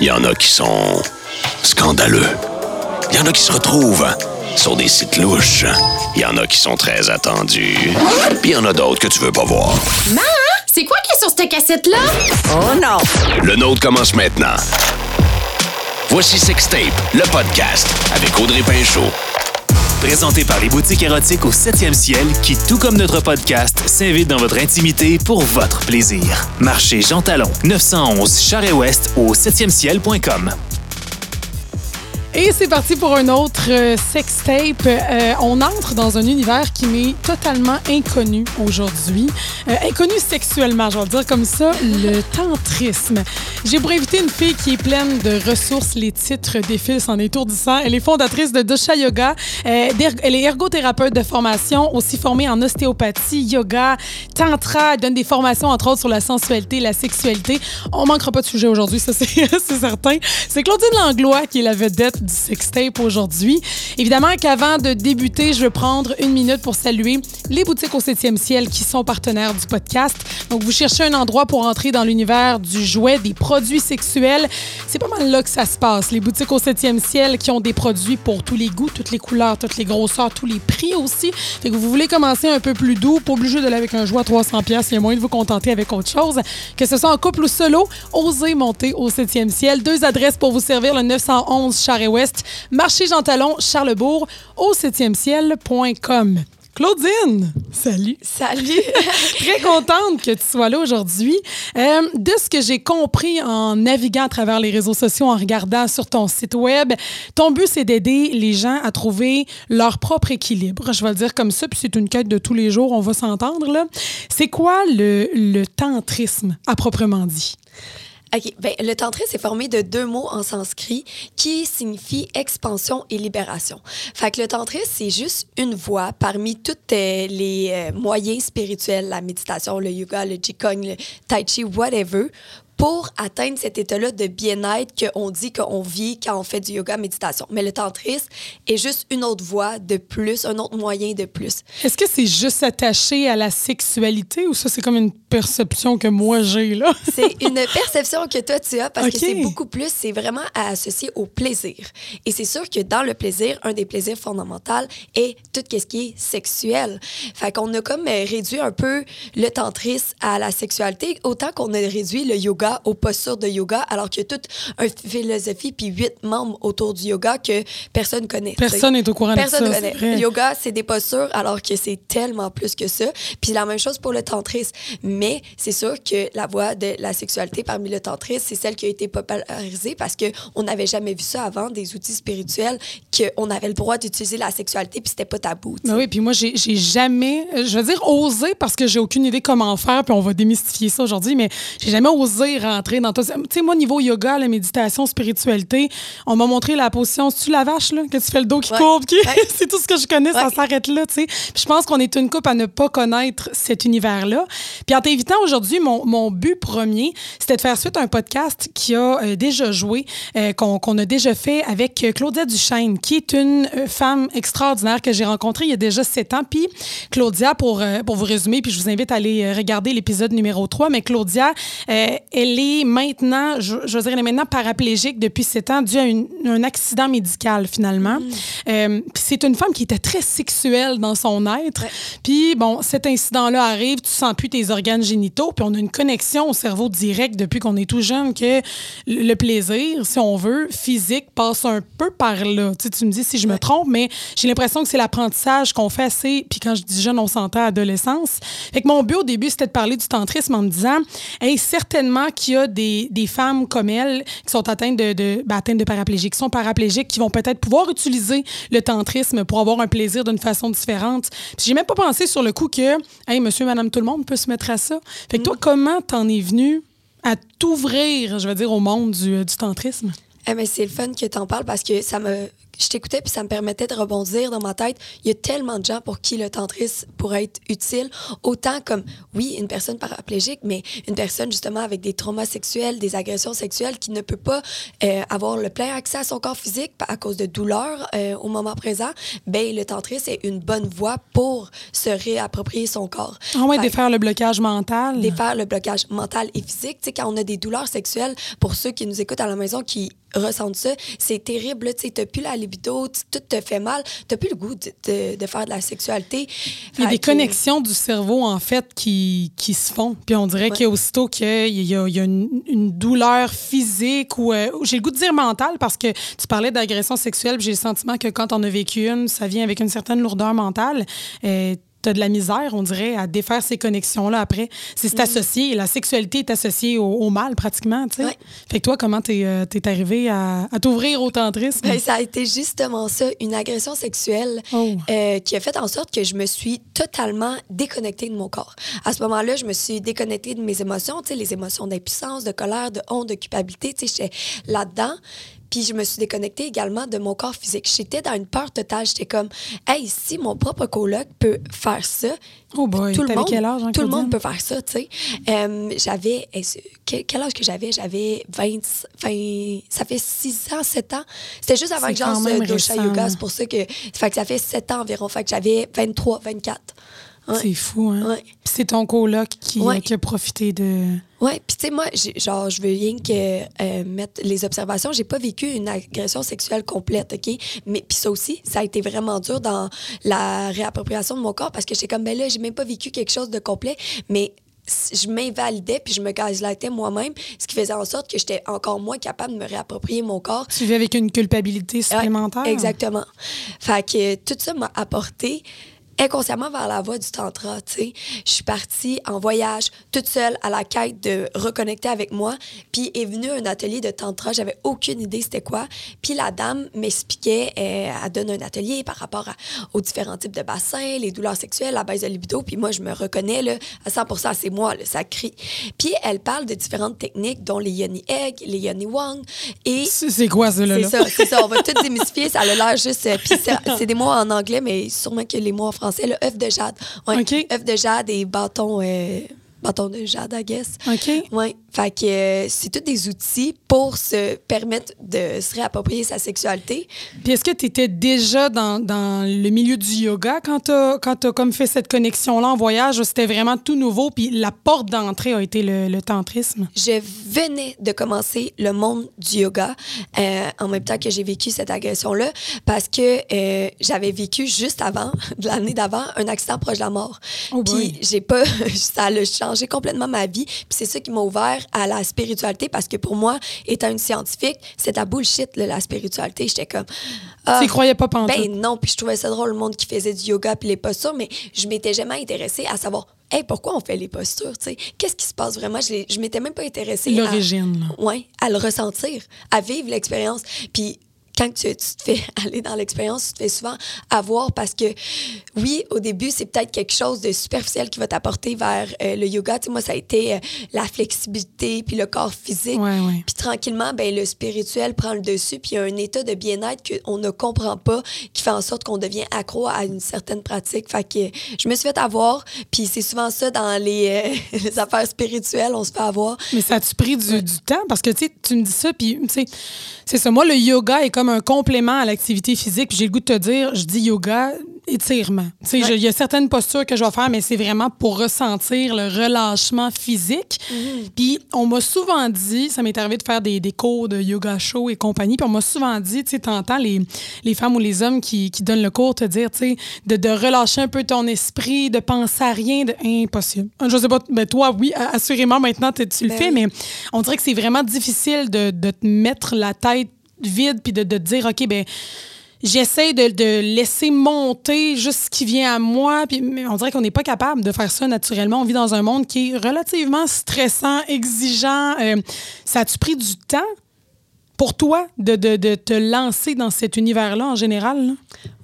Il y en a qui sont scandaleux. Il y en a qui se retrouvent sur des sites louches. Il y en a qui sont très attendus. Puis il y en a d'autres que tu veux pas voir. Maman, c'est quoi qui est sur cette cassette-là? Oh non! Le nôtre commence maintenant. Voici Sextape, le podcast avec Audrey Pinchot. Présenté par les boutiques érotiques au 7e ciel qui, tout comme notre podcast, s'invite dans votre intimité pour votre plaisir. Marché Jean Talon, 911 Charest-Ouest au 7e-ciel.com. Et c'est parti pour un autre euh, sextape. Euh, on entre dans un univers qui m'est totalement inconnu aujourd'hui. Euh, inconnu sexuellement, je vais le dire comme ça, le tantrisme. J'ai pour inviter une fille qui est pleine de ressources. Les titres défilent en étourdissant. Elle est fondatrice de Dosha Yoga. Euh, elle est ergothérapeute de formation, aussi formée en ostéopathie, yoga, tantra. Elle donne des formations, entre autres, sur la sensualité, la sexualité. On manquera pas de sujet aujourd'hui, ça c'est certain. C'est Claudine Langlois qui est la vedette du sextape aujourd'hui. Évidemment qu'avant de débuter, je veux prendre une minute pour saluer les boutiques au 7e ciel qui sont partenaires du podcast. Donc, vous cherchez un endroit pour entrer dans l'univers du jouet, des produits sexuels. C'est pas mal là que ça se passe. Les boutiques au 7e ciel qui ont des produits pour tous les goûts, toutes les couleurs, toutes les grosseurs, tous les prix aussi. Fait que vous voulez commencer un peu plus doux, pas obligé d'aller avec un jouet à 300 pièces, il y a moyen de vous contenter avec autre chose. Que ce soit en couple ou solo, osez monter au 7e ciel. Deux adresses pour vous servir, le 911 Marché Jean Talon, Charlebourg, au 7e ciel.com. Claudine, salut. Salut! Très contente que tu sois là aujourd'hui. Euh, de ce que j'ai compris en naviguant à travers les réseaux sociaux, en regardant sur ton site web, ton but, c'est d'aider les gens à trouver leur propre équilibre. Je vais le dire comme ça, puis c'est une quête de tous les jours, on va s'entendre. là. C'est quoi le, le tantrisme, à proprement dit? OK. Ben, le tantrisme est formé de deux mots en sanskrit qui signifient expansion et libération. Fait que le tantrisme, c'est juste une voie parmi tous les euh, moyens spirituels, la méditation, le yoga, le qigong, le tai chi, whatever, pour atteindre cet état-là de bien-être qu'on dit qu'on vit quand on fait du yoga, méditation. Mais le tantrisme est juste une autre voie de plus, un autre moyen de plus. Est-ce que c'est juste attaché à la sexualité ou ça, c'est comme une perception que moi j'ai, là? C'est une perception que toi tu as parce que c'est beaucoup plus, c'est vraiment à associer au plaisir. Et c'est sûr que dans le plaisir, un des plaisirs fondamentaux est tout ce qui est sexuel. Fait qu'on a comme euh, réduit un peu le tantrisme à la sexualité, autant qu'on a réduit le yoga aux postures de yoga, alors qu'il y a toute une philosophie puis huit membres autour du yoga que personne connaît. Personne n'est au courant de Personne ça. ne c'est connaît. Le yoga, c'est des postures, alors que c'est tellement plus que ça. Puis la même chose pour le tantrisme. Mais c'est sûr que la voie de la sexualité parmi le tantrisme, c'est celle qui a été popularisée parce qu'on n'avait jamais vu ça avant, des outils spirituels, qu'on avait le droit d'utiliser la sexualité, puis c'était pas tabou. Ben oui, puis moi, j'ai jamais, je veux dire, osé parce que j'ai aucune idée comment faire, puis on va démystifier ça aujourd'hui, mais j'ai jamais osé rentrer dans tout ça. Tu sais, moi, niveau yoga, la méditation, spiritualité, on m'a montré la position, c'est-tu la vache, là, que tu fais le dos qui Ouais. courbe, qui... Ouais. c'est tout ce que je connais, ça s'arrête là, tu sais. Puis je pense qu'on est une coupe à ne pas connaître cet univers-là. Puis en t'invitant aujourd'hui, mon, mon but premier, c'était de faire suite à un podcast qui a euh, déjà joué, euh, qu'on a déjà fait avec euh, Claudia Duchesne, qui est une euh, femme extraordinaire que j'ai rencontrée il y a déjà sept ans. Puis Claudia, pour, euh, pour vous résumer, puis je vous invite à aller regarder l'épisode numéro 3, mais Claudia, euh, elle est maintenant, je, je veux dire, elle est maintenant paraplégique depuis sept ans dû à une- un accident médical, finalement. Euh, puis c'est une femme qui était très sexuelle dans son être. Puis, bon, cet incident-là arrive, tu sens plus tes organes génitaux, puis on a une connexion au cerveau direct depuis qu'on est tout jeune que le le plaisir, si on veut, physique, passe un peu par là. Tu, sais, tu me dis si je me trompe, mais j'ai l'impression que c'est l'apprentissage qu'on fait assez, puis quand je dis jeune, on s'entend adolescence. Fait que mon but au début, c'était de parler du tantrisme en me disant, hey, certainement qu'il y a des, des femmes comme elle qui sont atteintes de, de, ben, atteintes de paraplégie, qui sont paraplégiques, qui vont peut-être pouvoir utiliser le tantrisme pour avoir un plaisir d'une façon différente. Puis j'ai même pas pensé sur le coup que, hey, monsieur, madame, tout le monde peut se mettre à ça. Fait que toi, comment t'en es venu à t'ouvrir, je veux dire, au monde du, du tantrisme? Eh ben, c'est le fun que tu en parles parce que ça me je t'écoutais puis ça me permettait de rebondir dans ma tête. Il y a tellement de gens pour qui le tantrisme pourrait être utile, autant comme, oui, une personne paraplégique, mais une personne justement avec des traumas sexuels, des agressions sexuelles qui ne peut pas euh, avoir le plein accès à son corps physique à cause de douleurs euh, au moment présent, ben le tantrisme est une bonne voie pour se réapproprier son corps. Ah ouais, défaire le blocage mental. défaire le blocage mental et physique. Tu sais, quand on a des douleurs sexuelles, pour ceux qui nous écoutent à la maison, qui ressentent ça, c'est terrible. Tu sais, t'as plus la libido, tout te fait mal, t'as plus le goût de, de- de faire de la sexualité. Il y a des que- connexions du cerveau, en fait, qui, qui se font. Puis on dirait Ouais. qu'aussitôt qu'il y a, il y a une, une douleur physique ou, euh, j'ai le goût de dire mentale parce que tu parlais d'agression sexuelle, j'ai le sentiment que quand on a vécu une, ça vient avec une certaine lourdeur mentale. Euh, T'as de la misère, on dirait, à défaire ces connexions-là après. C'est c'est associé, la sexualité est associée au, au mal, pratiquement, tu sais. Fait que toi, comment t'es euh, t'es arrivé à, à t'ouvrir au tantrisme? Ben, ça a été justement ça, une agression sexuelle Oh. euh, qui a fait en sorte que je me suis totalement déconnectée de mon corps. À ce moment-là, je me suis déconnectée de mes émotions, tu sais, les émotions d'impuissance, de colère, de honte, de culpabilité, tu sais, j'étais là-dedans. Puis je me suis déconnectée également de mon corps physique. J'étais dans une peur totale. J'étais comme, hey, si mon propre coloc peut faire ça, Oh boy, tout le monde, quel âge, hein, tout le monde peut faire ça, tu sais. Euh, j'avais, quel, âge que j'avais? J'avais 20, 20, ça fait 6 ans, 7 ans. C'était juste avant que j'en dosha yoga, c'est pour ça que, fait que ça fait 7 ans environ. Fait que j'avais 23, 24. Ouais. C'est fou, hein? Ouais. Puis c'est ton coloc qui, Ouais. qui a profité de. Ouais, puis tu sais moi, j'ai- genre je veux rien que euh, mettre les observations, j'ai pas vécu une agression sexuelle complète, OK? Mais puis ça aussi, ça a été vraiment dur dans la réappropriation de mon corps parce que j'étais comme ben là, j'ai même pas vécu quelque chose de complet, mais je m'invalidais puis je me gaslightais moi-même, ce qui faisait en sorte que j'étais encore moins capable de me réapproprier mon corps. Tu vivais avec une culpabilité supplémentaire. Ouais, exactement. Fait que tout ça m'a apporté inconsciemment vers la voie du tantra, tu sais. Je suis partie en voyage toute seule à la quête de reconnecter avec moi, puis est venu un atelier de tantra, j'avais aucune idée c'était quoi. Puis la dame m'expliquait euh, elle donne un atelier par rapport à- aux différents types de bassins, les douleurs sexuelles, la baisse de libido, puis moi je me reconnais là à 100% c'est moi là, ça crie. Puis elle parle de différentes techniques dont les yoni egg, les yoni wang et C'est quoi, ça, là? c'est ça, c'est ça. On va tout démystifier. Ça a l'air juste. euh, Puis c'est des mots en anglais, mais sûrement que les mots en français. Le œuf de jade. Ouais, œuf de jade et bâton, euh, bâton de jade, I guess. OK. Ouais. Fait que euh, c'est tous des outils pour se permettre de se réapproprier sa sexualité. Puis est-ce que tu étais déjà dans, dans le milieu du yoga quand tu as, comme fait cette connexion-là en voyage? C'était vraiment tout nouveau, puis la porte d'entrée a été le, le tantrisme? Je venais de commencer le monde du yoga euh, en même temps que j'ai vécu cette agression-là parce que euh, j'avais vécu juste avant, de l'année d'avant, un accident proche de la mort. Oh. Puis j'ai pas, ça a changé complètement ma vie. Puis c'est ça qui m'a ouvert à la spiritualité parce que pour moi, étant une scientifique, c'est ta bullshit là, la spiritualité. J'étais comme. ah, tu croyais pas pantoute? ben non, puis je trouvais ça drôle le monde qui faisait du yoga puis les postures, mais je m'étais jamais intéressée à savoir, hey, pourquoi on fait les postures, tu sais, qu'est-ce qui se passe vraiment? Je, je m'étais même pas intéressée. à- L'origine, là. Ouais, à le ressentir, à vivre l'expérience. Puis quand tu, tu te fais aller dans l'expérience, tu te fais souvent avoir parce que, oui, au début, c'est peut-être quelque chose de superficiel qui va t'apporter vers euh, le yoga. Tu sais, moi, ça a été euh, la flexibilité puis le corps physique. Ouais, ouais. Puis tranquillement, ben, le spirituel prend le dessus, puis il y a un état de bien-être qu'on ne comprend pas, qui fait en sorte qu'on devient accro à une certaine pratique. Fait que je me suis fait avoir, puis c'est souvent ça dans les, euh, les affaires spirituelles, on se fait avoir. Mais ça a-tu pris du, du temps? Parce que, tu me dis ça, puis, tu sais, c'est ça. Moi, le yoga est comme un complément à l'activité physique. J'ai le goût de te dire, je dis yoga, étirement. Il y a certaines postures que je vais faire, mais c'est vraiment pour ressentir le relâchement physique. Puis on m'a souvent dit, ça m'est arrivé de faire des, des cours de yoga show et compagnie, puis on m'a souvent dit, tu sais, t'entends les, les femmes ou les hommes qui, qui donnent le cours te dire, tu sais, de, de relâcher un peu ton esprit, de penser à rien, de impossible. Je sais pas, mais toi, oui, assurément, maintenant, tu tu le Ben fais, oui. mais on dirait que c'est vraiment difficile de, de te mettre la tête vide puis de, dire, OK, ben j'essaie de, laisser monter juste ce qui vient à moi. Puis, on dirait qu'on n'est pas capable de faire ça naturellement. On vit dans un monde qui est relativement stressant, exigeant. Euh, ça a-tu pris du temps? Pour toi de, de, de te lancer dans cet univers-là en général? là?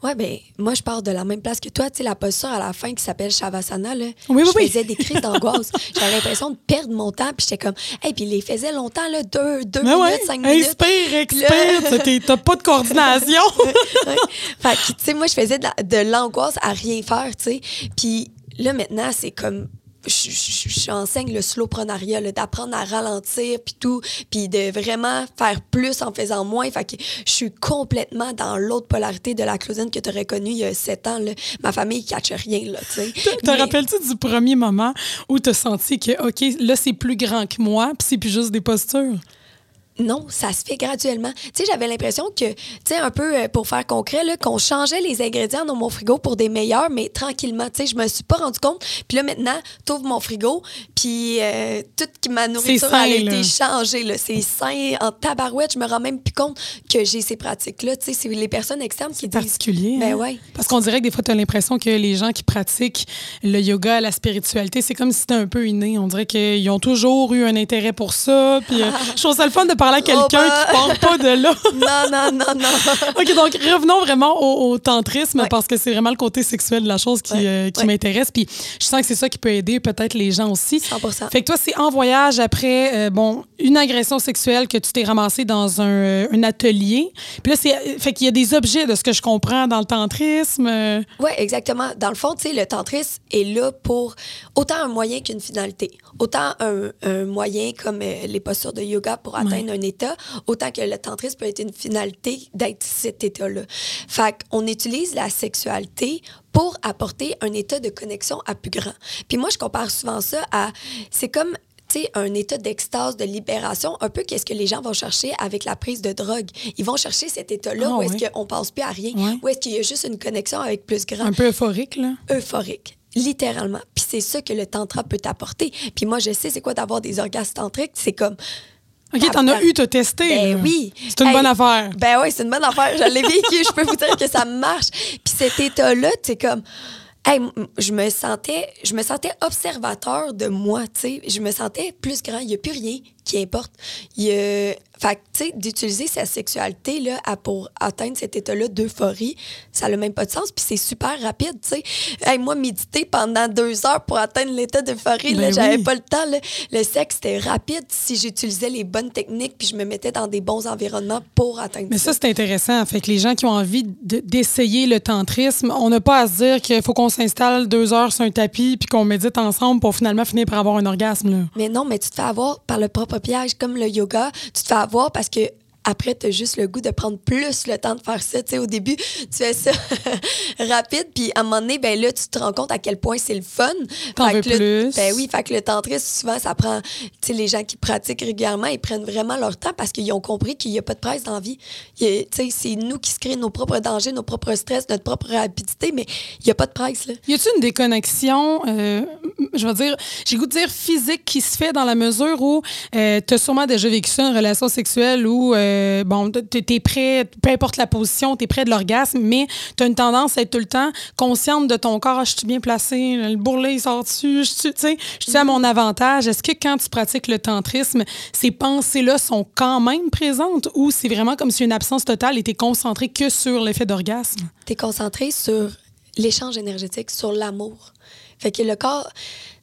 Ouais, ben moi, je pars de la même place que toi. Tu sais, la posture à la fin qui s'appelle Shavasana, là. Oui, oui, je oui. faisais des crises d'angoisse. J'avais l'impression de perdre mon temps. Puis j'étais comme, hey, puis il les faisait longtemps, là, deux, deux Mais minutes, ouais, cinq minutes. inspire, expire, t'as pas de coordination. Ouais. Fait que, tu sais, moi, je faisais de la- de l'angoisse à rien faire, tu sais. Puis là, maintenant, c'est comme. Je, je- je- j'enseigne le slowprenariat, d'apprendre à ralentir, puis tout, puis de vraiment faire plus en faisant moins. Fait que je suis complètement dans l'autre polarité de la Claudine que tu aurais connue il y a sept ans. Là. Ma famille ne catche rien, là, tu sais. Te Mais- rappelles-tu du premier moment où t'as senti que, OK, là, c'est plus grand que moi, puis c'est plus juste des postures? Non, ça se fait graduellement. Tu sais, j'avais l'impression que, tu sais, un peu euh, pour faire concret, là, qu'on changeait les ingrédients dans mon frigo pour des meilleurs, mais tranquillement. Tu sais, je me suis pas rendu compte. Puis là, maintenant, t'ouvres mon frigo, puis euh, toute ma nourriture sain, a été là. changée. Là. C'est sain en tabarouette. Je me rends même plus compte que j'ai ces pratiques-là. Tu sais, c'est les personnes externes qui disent. particulier. Ben hein? ouais. Parce qu'on dirait que des fois, tu as l'impression que les gens qui pratiquent le yoga, la spiritualité, c'est comme si c'était un peu inné. On dirait qu'ils ont toujours eu un intérêt pour ça. Puis, euh, je trouve ça le fun de parler à quelqu'un Oh, ben. qui part pas de là. Non, non, non, non. OK, donc revenons vraiment au, au tantrisme Ouais. parce que c'est vraiment le côté sexuel de la chose qui, Ouais. euh, qui Ouais. m'intéresse. Puis je sens que c'est ça qui peut aider peut-être les gens aussi. 100%. Fait que toi, c'est en voyage après, euh, bon, une agression sexuelle que tu t'es ramassé dans un, euh, un atelier. Puis là, c'est, fait qu'il y a des objets de ce que je comprends dans le tantrisme. Oui, exactement. Dans le fond, tu sais, le tantrisme est là pour autant un moyen qu'une finalité. Autant un, un moyen comme euh, les postures de yoga pour atteindre un état, autant que le tantrisme peut être une finalité d'être cet état-là. Fait qu'on utilise la sexualité pour apporter un état de connexion à plus grand. Puis moi, je compare souvent ça à... C'est comme tu sais, un état d'extase, de libération, un peu qu'est-ce que les gens vont chercher avec la prise de drogue. Ils vont chercher cet état-là Ah où est-ce ouais. qu'on pense plus à rien, Ouais. où est-ce qu'il y a juste une connexion avec plus grand un peu euphorique, là. euphorique. Littéralement. Puis c'est ça que le tantra peut t'apporter. Puis moi, je sais c'est quoi d'avoir des orgasmes tantriques. C'est comme. OK, t'en as eu, t'as testé. Ben là. oui. C'est une Hey, bonne affaire. Ben oui, c'est une bonne affaire. Je l'ai vécu. Je peux vous dire que ça marche. Puis cet état-là, c'est comme. Hey, je me sentais je me sentais observateur de moi, tu sais. Je me sentais plus grand. Il n'y a plus rien qui importe. Il y a... Fait que, tu sais, d'utiliser sa sexualité là, à- pour atteindre cet état-là d'euphorie, ça n'a même pas de sens. Puis c'est super rapide, tu sais. Hey, moi, méditer pendant deux heures pour atteindre l'état d'euphorie, là, Ben j'avais oui. pas le temps. là. Le sexe, c'était rapide si j'utilisais les bonnes techniques puis je me mettais dans des bons environnements pour atteindre Mais ça, c'est intéressant. Fait que les gens qui ont envie de- d'essayer le tantrisme, on n'a pas à se dire qu'il faut qu'on s'installe deux heures sur un tapis puis qu'on médite ensemble pour finalement finir par avoir un orgasme. Là. Mais non, mais tu te fais avoir par le propre piège, comme le yoga. Tu te fais avoir parce que après, tu as juste le goût de prendre plus le temps de faire ça. Tu sais, au début, tu fais ça rapide, puis à un moment donné, ben là, tu te rends compte à quel point c'est le fun. T'en Fait veux que plus. Ben oui, fait que le tantrisme, souvent, ça prend... Tu sais, les gens qui pratiquent régulièrement, ils prennent vraiment leur temps parce qu'ils ont compris qu'il n'y a pas de presse dans la vie. Tu sais, c'est nous qui se créons nos propres dangers, nos propres stress, notre propre rapidité, mais il n'y a pas de presse, là. Y a-t-il une déconnexion, euh, je veux dire, j'ai goût de dire physique qui se fait dans la mesure où tu as sûrement déjà vécu ça, une relation sexuelle où, euh, bon, tu es prêt, peu importe la position, tu es près de l'orgasme, mais tu as une tendance à être tout le temps consciente de ton corps. Ah, Je suis bien placé, le bourrelet il sort dessus, je suis à mon avantage. Est-ce que quand tu pratiques le tantrisme, ces pensées-là sont quand même présentes ou c'est vraiment comme si une absence totale était concentrée que sur l'effet d'orgasme? tu es concentré sur l'échange énergétique, sur l'amour. Fait que le corps.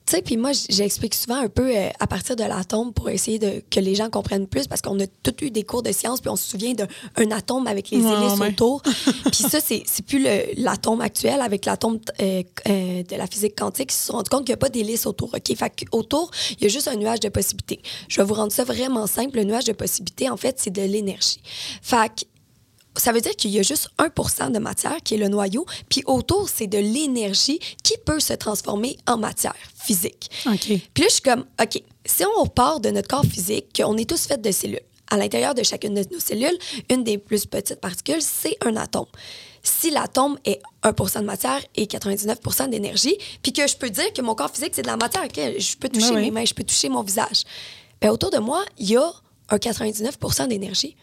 Tu sais, puis moi, j'explique souvent un peu euh, à partir de l'atome pour essayer de, que les gens comprennent plus parce qu'on a tous eu des cours de sciences puis on se souvient d'un atome avec les hélices ouais. autour. puis ça, c'est plus l'atome actuel avec l'atome euh, euh, de la physique quantique. Ils se sont rendus compte qu'il n'y a pas d'hélice autour. OK? Fait autour, il y a juste un nuage de possibilités. Je vais vous rendre ça vraiment simple. Le nuage de possibilités, en fait, c'est de l'énergie. Fait que ça veut dire qu'il y a juste 1% de matière qui est le noyau, puis autour, c'est de l'énergie qui peut se transformer en matière physique. OK. Puis là, je suis comme, OK, si on part de notre corps physique, qu'on est tous faits de cellules, à l'intérieur de chacune de nos cellules, une des plus petites particules, c'est un atome. Si l'atome est 1% de matière et 99% d'énergie, puis que je peux dire que mon corps physique, c'est de la matière, je peux toucher mes mains, je peux toucher mon visage, bien, autour de moi, il y a un 99% d'énergie.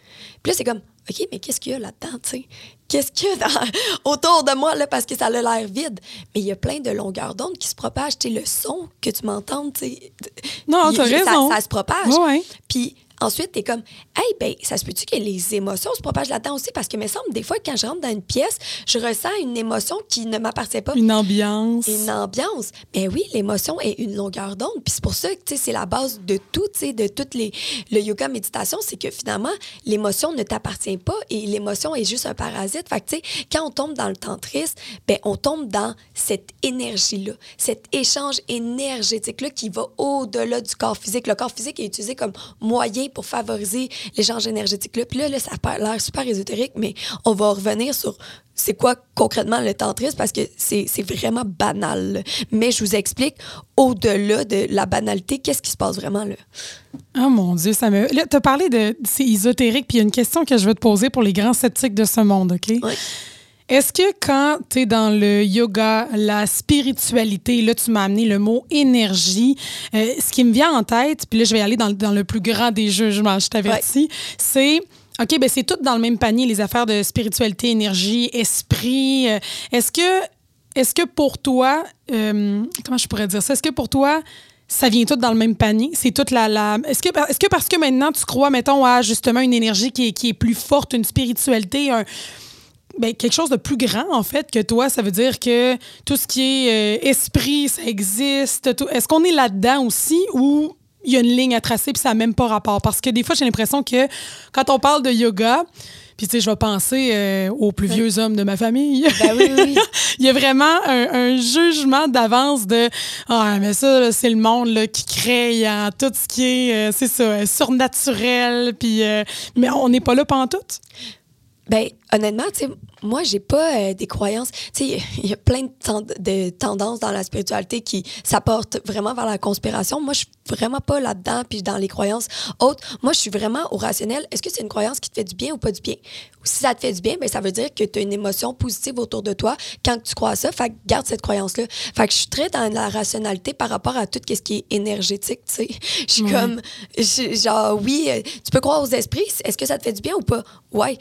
Puis là, c'est comme, OK, mais qu'est-ce qu'il y a là-dedans, tu sais? Qu'est-ce qu'il y a dans- autour de moi, là, parce que ça a l'air vide? Mais il y a plein de longueurs d'onde qui se propagent. Tu le son que tu m'entends, tu sais. Non, t'as ça- raison. Ça, se propage. Ouais. Puis, ensuite, t'es comme, hey, ben, ça se peut-tu que les émotions se propagent là-dedans aussi? Parce que, me semble, des fois, quand je rentre dans une pièce, je ressens une émotion qui ne m'appartient pas. Une ambiance. Une ambiance. Mais oui, l'émotion est une longueur d'onde. Puis c'est pour ça que tu sais, c'est la base de tout, tu sais, de toutes les. Le yoga méditation, c'est que finalement, l'émotion ne t'appartient pas et l'émotion est juste un parasite. Fait que, tu sais, quand on tombe dans le tantrisme, ben, on tombe dans cette énergie-là, cet échange énergétique-là qui va au-delà du corps physique. Le corps physique est utilisé comme moyen pour favoriser l'échange énergétique-là. Puis là, là, ça a l'air super ésotérique, mais on va revenir sur c'est quoi concrètement le tantrisme parce que c'est c'est vraiment banal. là. Mais je vous explique au-delà de la banalité, qu'est-ce qui se passe vraiment là? Oh mon Dieu, ça me. Là, tu as parlé de. C'est ésotérique, puis il y a une question que je veux te poser pour les grands sceptiques de ce monde, OK? Oui. Est-ce que quand tu es dans le yoga, la spiritualité, là, tu m'as amené le mot énergie, euh, ce qui me vient en tête, puis là, je vais aller dans, dans le plus grand des jugements, je t'avertis, c'est. OK, ben c'est tout dans le même panier, les affaires de spiritualité, énergie, esprit. Euh, Est-ce que, est que pour toi, euh, comment je pourrais dire ça? Est-ce que pour toi, ça vient tout dans le même panier? C'est toute la. la... Est-ce que, est que parce que maintenant tu crois, mettons, à justement une énergie qui est, qui est plus forte, une spiritualité, un, ben, quelque chose de plus grand, en fait, que toi, ça veut dire que tout ce qui est euh, esprit, ça existe. tout- Est-ce qu'on est là-dedans aussi ou il y a une ligne à tracer puis ça n'a même pas rapport? Parce que des fois, j'ai l'impression que quand on parle de yoga, puis tu sais, je vais penser euh, aux plus vieux hommes de ma famille. Ben oui, oui. Il y a vraiment un, un jugement d'avance de Ah, mais ça, c'est le monde là, qui crée en tout ce qui est, euh, c'est ça, surnaturel. Puis, euh, mais on n'est pas là pantoute. Ben, honnêtement, tu sais, moi, j'ai pas euh, des croyances. Tu sais, il y a plein de, tend- de tendances dans la spiritualité qui s'apportent vraiment vers la conspiration. Moi, je suis vraiment pas là-dedans, puis dans les croyances autres. Moi, je suis vraiment au rationnel. Est-ce que c'est une croyance qui te fait du bien ou pas du bien? Si ça te fait du bien, ben, ça veut dire que tu as une émotion positive autour de toi quand tu crois à ça. Fait que garde cette croyance-là. Fait que je suis très dans la rationalité par rapport à tout ce qui est énergétique, tu sais. Je suis Ouais. comme, je- genre, oui, euh, tu peux croire aux esprits. Est-ce que ça te fait du bien ou pas? Ouais.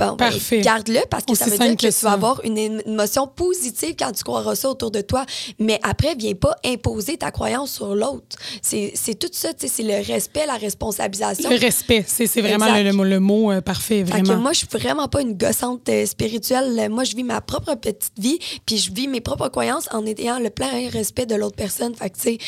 Bon, ben, Parfait. garde-le parce que Aussi ça veut dire que, que tu vas avoir une émotion positive quand tu croiras ça autour de toi. Mais après, viens pas imposer ta croyance sur l'autre. C'est tout ça, tu sais, c'est le respect, la responsabilisation. Le respect, c'est c'est vraiment le, mot- le mot euh, parfait, Fait que vraiment. moi, je suis vraiment pas une gossante euh, spirituelle. Moi, je vis ma propre petite vie, puis je vis mes propres croyances en ayant le plein respect de l'autre personne. Fait que, tu sais,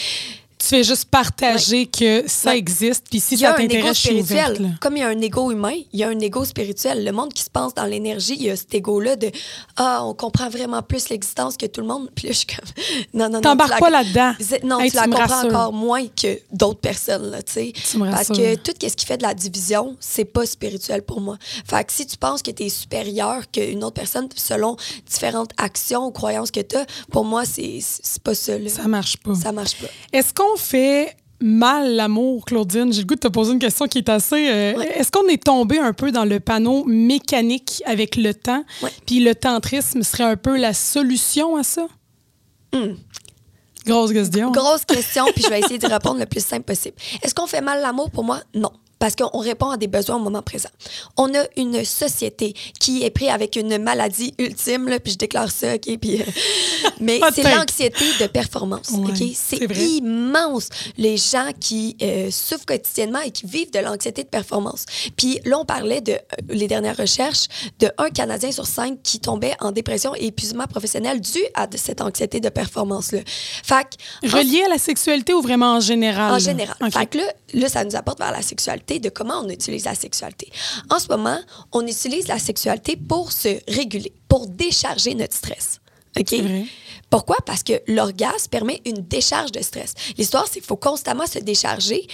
tu fais juste partager que ça Ouais. existe, puis si ça t'intéresse, je suis ouverte. spirituel. là. Comme il y a un ego humain, il y a un ego spirituel. Le monde qui se pense dans l'énergie, il y a cet ego-là de Ah, on comprend vraiment plus l'existence que tout le monde. Puis là, je suis comme Non, non, non. T'embarques pas là-dedans. Non, Hey, tu la tu comprends rassures. encore moins que d'autres personnes, là, tu sais. Parce que tout ce qui fait de la division, c'est pas spirituel pour moi. Fait que si tu penses que tu es supérieur qu'une autre personne selon différentes actions ou croyances que tu as, pour moi, c'est c'est pas ça, là. Ça marche pas. Ça marche pas. Est-ce qu'on fait mal l'amour, Claudine? J'ai le goût de te poser une question qui est assez... euh, Ouais. Est-ce qu'on est tombé un peu dans le panneau mécanique avec le temps? Ouais. Puis le tantrisme serait un peu la solution à ça? Hmm. Grosse question. Grosse question, puis je vais essayer de répondre le plus simple possible. Est-ce qu'on fait mal l'amour? Pour moi? Non. Parce qu'on répond à des besoins au moment présent. On a une société qui est prise avec une maladie ultime, là, puis je déclare ça, OK? Puis, euh, mais c'est l'anxiété de performance, Ouais, OK? c'est immense, les gens qui euh, souffrent quotidiennement et qui vivent de l'anxiété de performance. Puis là, on parlait de, euh, les dernières recherches, de un Canadien sur cinq qui tombait en dépression et épuisement professionnel dû à de cette anxiété de performance-là. Fait que, en Relié à la sexualité ou vraiment en général? en général. OK. Fait que là, là, ça nous apporte vers la sexualité, de comment on utilise la sexualité. En ce moment, on utilise la sexualité pour se réguler, pour décharger notre stress. OK? Pourquoi? Parce que l'orgasme permet une décharge de stress. L'histoire, c'est qu'il faut constamment se décharger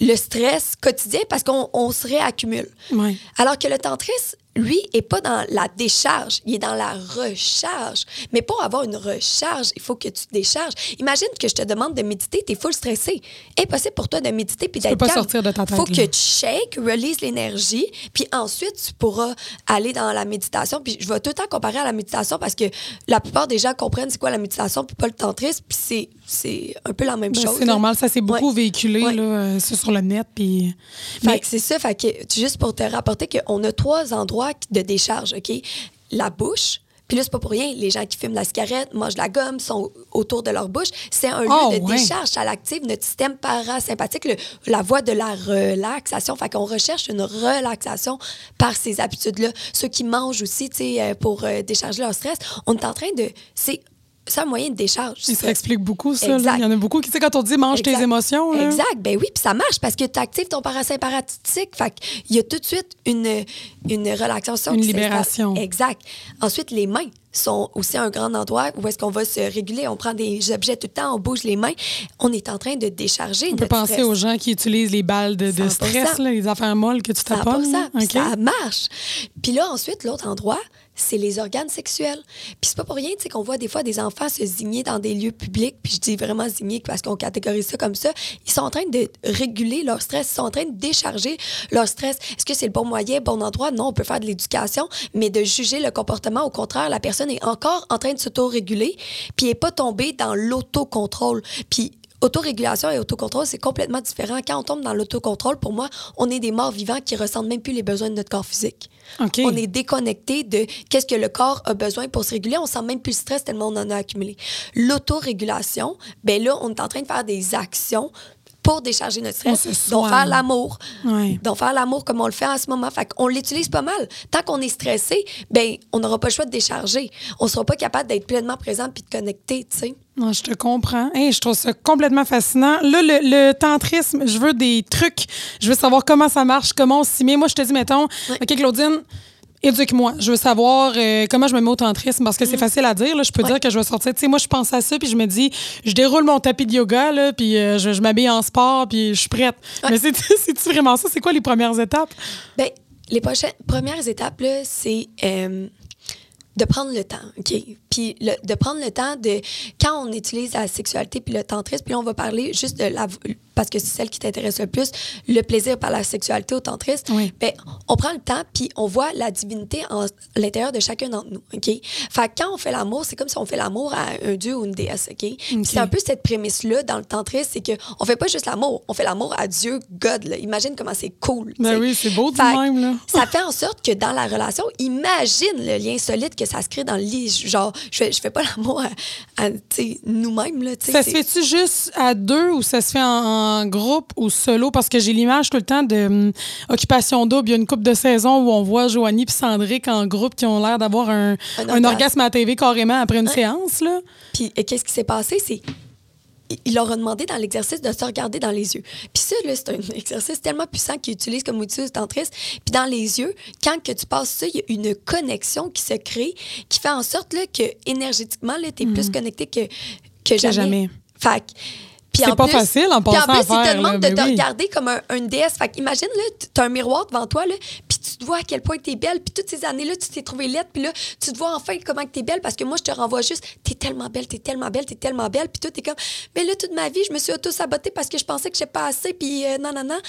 le stress quotidien parce qu'on on se réaccumule. Ouais. Alors que le tantrisme, lui, est pas dans la décharge, il est dans la recharge. Mais pour avoir une recharge, il faut que tu te décharges. Imagine que je te demande de méditer, tu es full stressé. Impossible pour toi de méditer puis d'être pas calme. sortir de ta tête, faut que tu shakes, release l'énergie, puis ensuite tu pourras aller dans la méditation. Puis je vais tout le temps comparer à la méditation parce que la plupart des gens comprennent c'est quoi la méditation puis pas le tantrisme, puis c'est c'est un peu la même Ben, chose. c'est normal, ça s'est beaucoup Ouais. véhiculé Ouais. là, euh, sur le net. Puis... Mais c'est ça, fait que juste pour te rapporter qu'on a trois endroits de décharge, OK? La bouche, Puis là, c'est pas pour rien. Les gens qui fument la cigarette, mangent de la gomme, sont autour de leur bouche. C'est un lieu Oh, de ouais. décharge. Ça active notre système parasympathique, le- la voie de la relaxation. Fait qu'on recherche une relaxation par ces habitudes-là. Ceux qui mangent aussi, tu sais, euh, pour euh, décharger leur stress, on est en train de... C'est c'est un moyen de décharge. Ça ça. explique beaucoup, ça. Il y en a beaucoup qui, tu sais, quand on dit mange Exact. tes émotions, là. Exact. Ben oui, puis ça marche parce que tu actives ton parasympathique. Fait qu'il y a tout de suite une, une relaxation. Une libération. Exact. Ensuite, les mains sont aussi un grand endroit où est-ce qu'on va se réguler. On prend des objets tout le temps, on bouge les mains. On est en train de décharger On peut penser stress. aux gens qui utilisent les balles de, de 100%. stress, là, les affaires molles que tu 100%, taponnes. là. puis OK? Ça marche. Puis là, ensuite, l'autre endroit, c'est les organes sexuels. Puis c'est pas pour rien, tu sais, qu'on voit des fois des enfants se zigner dans des lieux publics. Puis je dis vraiment zigner parce qu'on catégorise ça comme ça. Ils sont en train de réguler leur stress. Ils sont en train de décharger leur stress. Est-ce que c'est le bon moyen, bon endroit? Non, on peut faire de l'éducation, mais de juger le comportement, au contraire, la personne est encore en train de s'auto-réguler, puis n'est pas tombée dans l'autocontrôle. Puis Autorégulation et autocontrôle, c'est complètement différent. Quand on tombe dans l'autocontrôle, pour moi, on est des morts vivants qui ressentent même plus les besoins de notre corps physique. On est déconnecté de qu'est-ce que le corps a besoin pour se réguler. On sent même plus le stress tellement on en a accumulé. L'autorégulation, ben là, on est en train de faire des actions pour décharger notre stress, soigne. faire l'amour, Ouais. dont faire l'amour comme on le fait en ce moment. Fait qu'on l'utilise pas mal. Tant qu'on est stressé, ben on n'aura pas le choix de décharger. On sera pas capable d'être pleinement présent puis de connecter, tu sais. Non, je te comprends. Hey, je trouve ça complètement fascinant. Là, le, le tantrisme, je veux des trucs. Je veux savoir comment ça marche, comment on s'y met. Moi, je te dis, mettons, OK, Claudine, éduque-moi. Je veux savoir euh, comment je me mets au tantrisme parce que c'est facile à dire. Là. Je peux Mm. Ouais. dire que je vais sortir. Tu sais, moi, je pense à ça, puis je me dis, je déroule mon tapis de yoga, là, puis euh, je, je m'habille en sport, puis je suis prête. Mais c'est- c'est-tu vraiment ça? C'est quoi les premières étapes? Ben, les prochaines, premières étapes, là, c'est euh, de prendre le temps, OK? Puis le- de prendre le temps de... Quand on utilise la sexualité puis le tantrisme, puis là, on va parler juste de la... Parce que c'est celle qui t'intéresse le plus, le plaisir par la sexualité au tantrisme. Oui. Ben, on prend le temps, puis on voit la divinité en l'intérieur de chacun d'entre nous, OK? Fait que quand on fait l'amour, c'est comme si on fait l'amour à un dieu ou une déesse, OK? C'est un peu cette prémisse-là dans le tantrisme, c'est qu'on fait pas juste l'amour, on fait l'amour à Dieu, God, là. Imagine comment c'est cool. Ben oui, c'est beau que même, là. Ça fait en sorte que dans la relation, imagine le lien solide que ça se crée dans le lit. Genre, je fais, je fais pas l'amour à, à, nous-mêmes, là, Ça se fait-tu juste à deux ou ça se fait en, en groupe ou solo? Parce que j'ai l'image tout le temps de hum, Occupation Double. Il y a une couple de saisons où on voit Joanie et Sandrick en groupe qui ont l'air d'avoir un, Un un orgasme. à la TV carrément après une séance. Là. Puis qu'est-ce qui s'est passé? C'est il- il leur a demandé dans l'exercice de se regarder dans les yeux. Puis ça, c'est un exercice tellement puissant qu'ils utilisent comme outil tantrisme. Puis dans les yeux, quand que tu passes ça, il y a une connexion qui se crée qui fait en sorte là, que énergétiquement, tu es plus connecté que, que jamais. jamais. Fait puis C'est pas plus- facile en puis passant en à plus, ils te là, de te oui. regarder comme un, une déesse. Fait imagine, là, t'as un miroir devant toi, là, puis tu te vois à quel point t'es belle. Puis toutes ces années-là, tu t'es trouvée laide. Puis là, tu te vois enfin comment que t'es belle. Parce que moi, je te renvoie juste, t'es tellement belle, t'es tellement belle, t'es tellement belle. Puis toi, t'es comme, mais là, toute ma vie, je me suis auto-sabotée parce que je pensais que j'ai pas assez. Puis euh, non, non, non.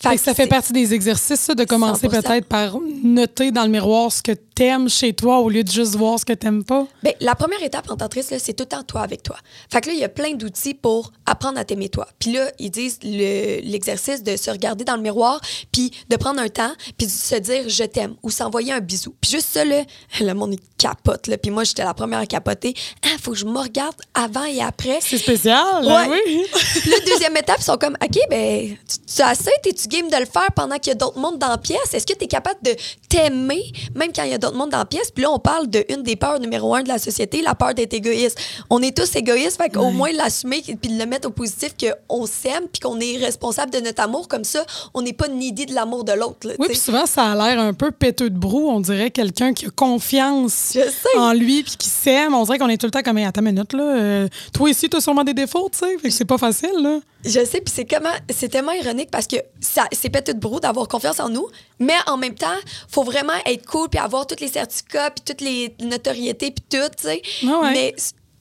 Fait que ça fait partie des exercices, ça, de commencer 100%. peut-être par noter dans le miroir ce que t'aimes chez toi au lieu de juste voir ce que t'aimes pas? Ben, la première étape en tantrisme, là, c'est tout le temps toi avec toi. Fait que là, il y a plein d'outils pour apprendre à t'aimer toi. Puis là, ils disent le- l'exercice de se regarder dans le miroir, puis de prendre un temps, puis de se dire je t'aime ou s'envoyer un bisou. Puis juste ça, là, le monde, il capote. Là. Puis moi, j'étais la première à capoter. Ah, faut que je me regarde avant et après. C'est spécial, Ouais. hein, oui. Puis là, deuxième étape, ils sont comme, OK, ben, tu, tu as assez, t'es-tu game de le faire pendant qu'il y a d'autres mondes dans la pièce? Est-ce que tu es capable de t'aimer, même quand il y a d'autres mondes dans la pièce? Puis là, on parle de une des peurs numéro un de la société, la peur d'être égoïste. On est tous égoïstes, fait qu'au moins l'assumer puis de le mettre au positif qu'on s'aime puis qu'on est responsable de notre amour. Comme ça, on n'est pas needy de l'amour de l'autre. Oui, puis souvent, ça a l'air un peu péteux de brou. On dirait quelqu'un qui a confiance en lui puis qui s'aime. On dirait qu'on est tout le temps comme, Hey, attends une minute, là. euh, toi ici, t'as sûrement des défauts, tu sais. Fait que c'est pas facile, là. Je sais, puis c'est comment, c'est tellement ironique parce que ça, c'est peut-être de brou d'avoir confiance en nous, mais en même temps, faut vraiment être cool puis avoir tous les certificats puis toutes les notoriétés puis tout, tu sais. Ah ouais. Mais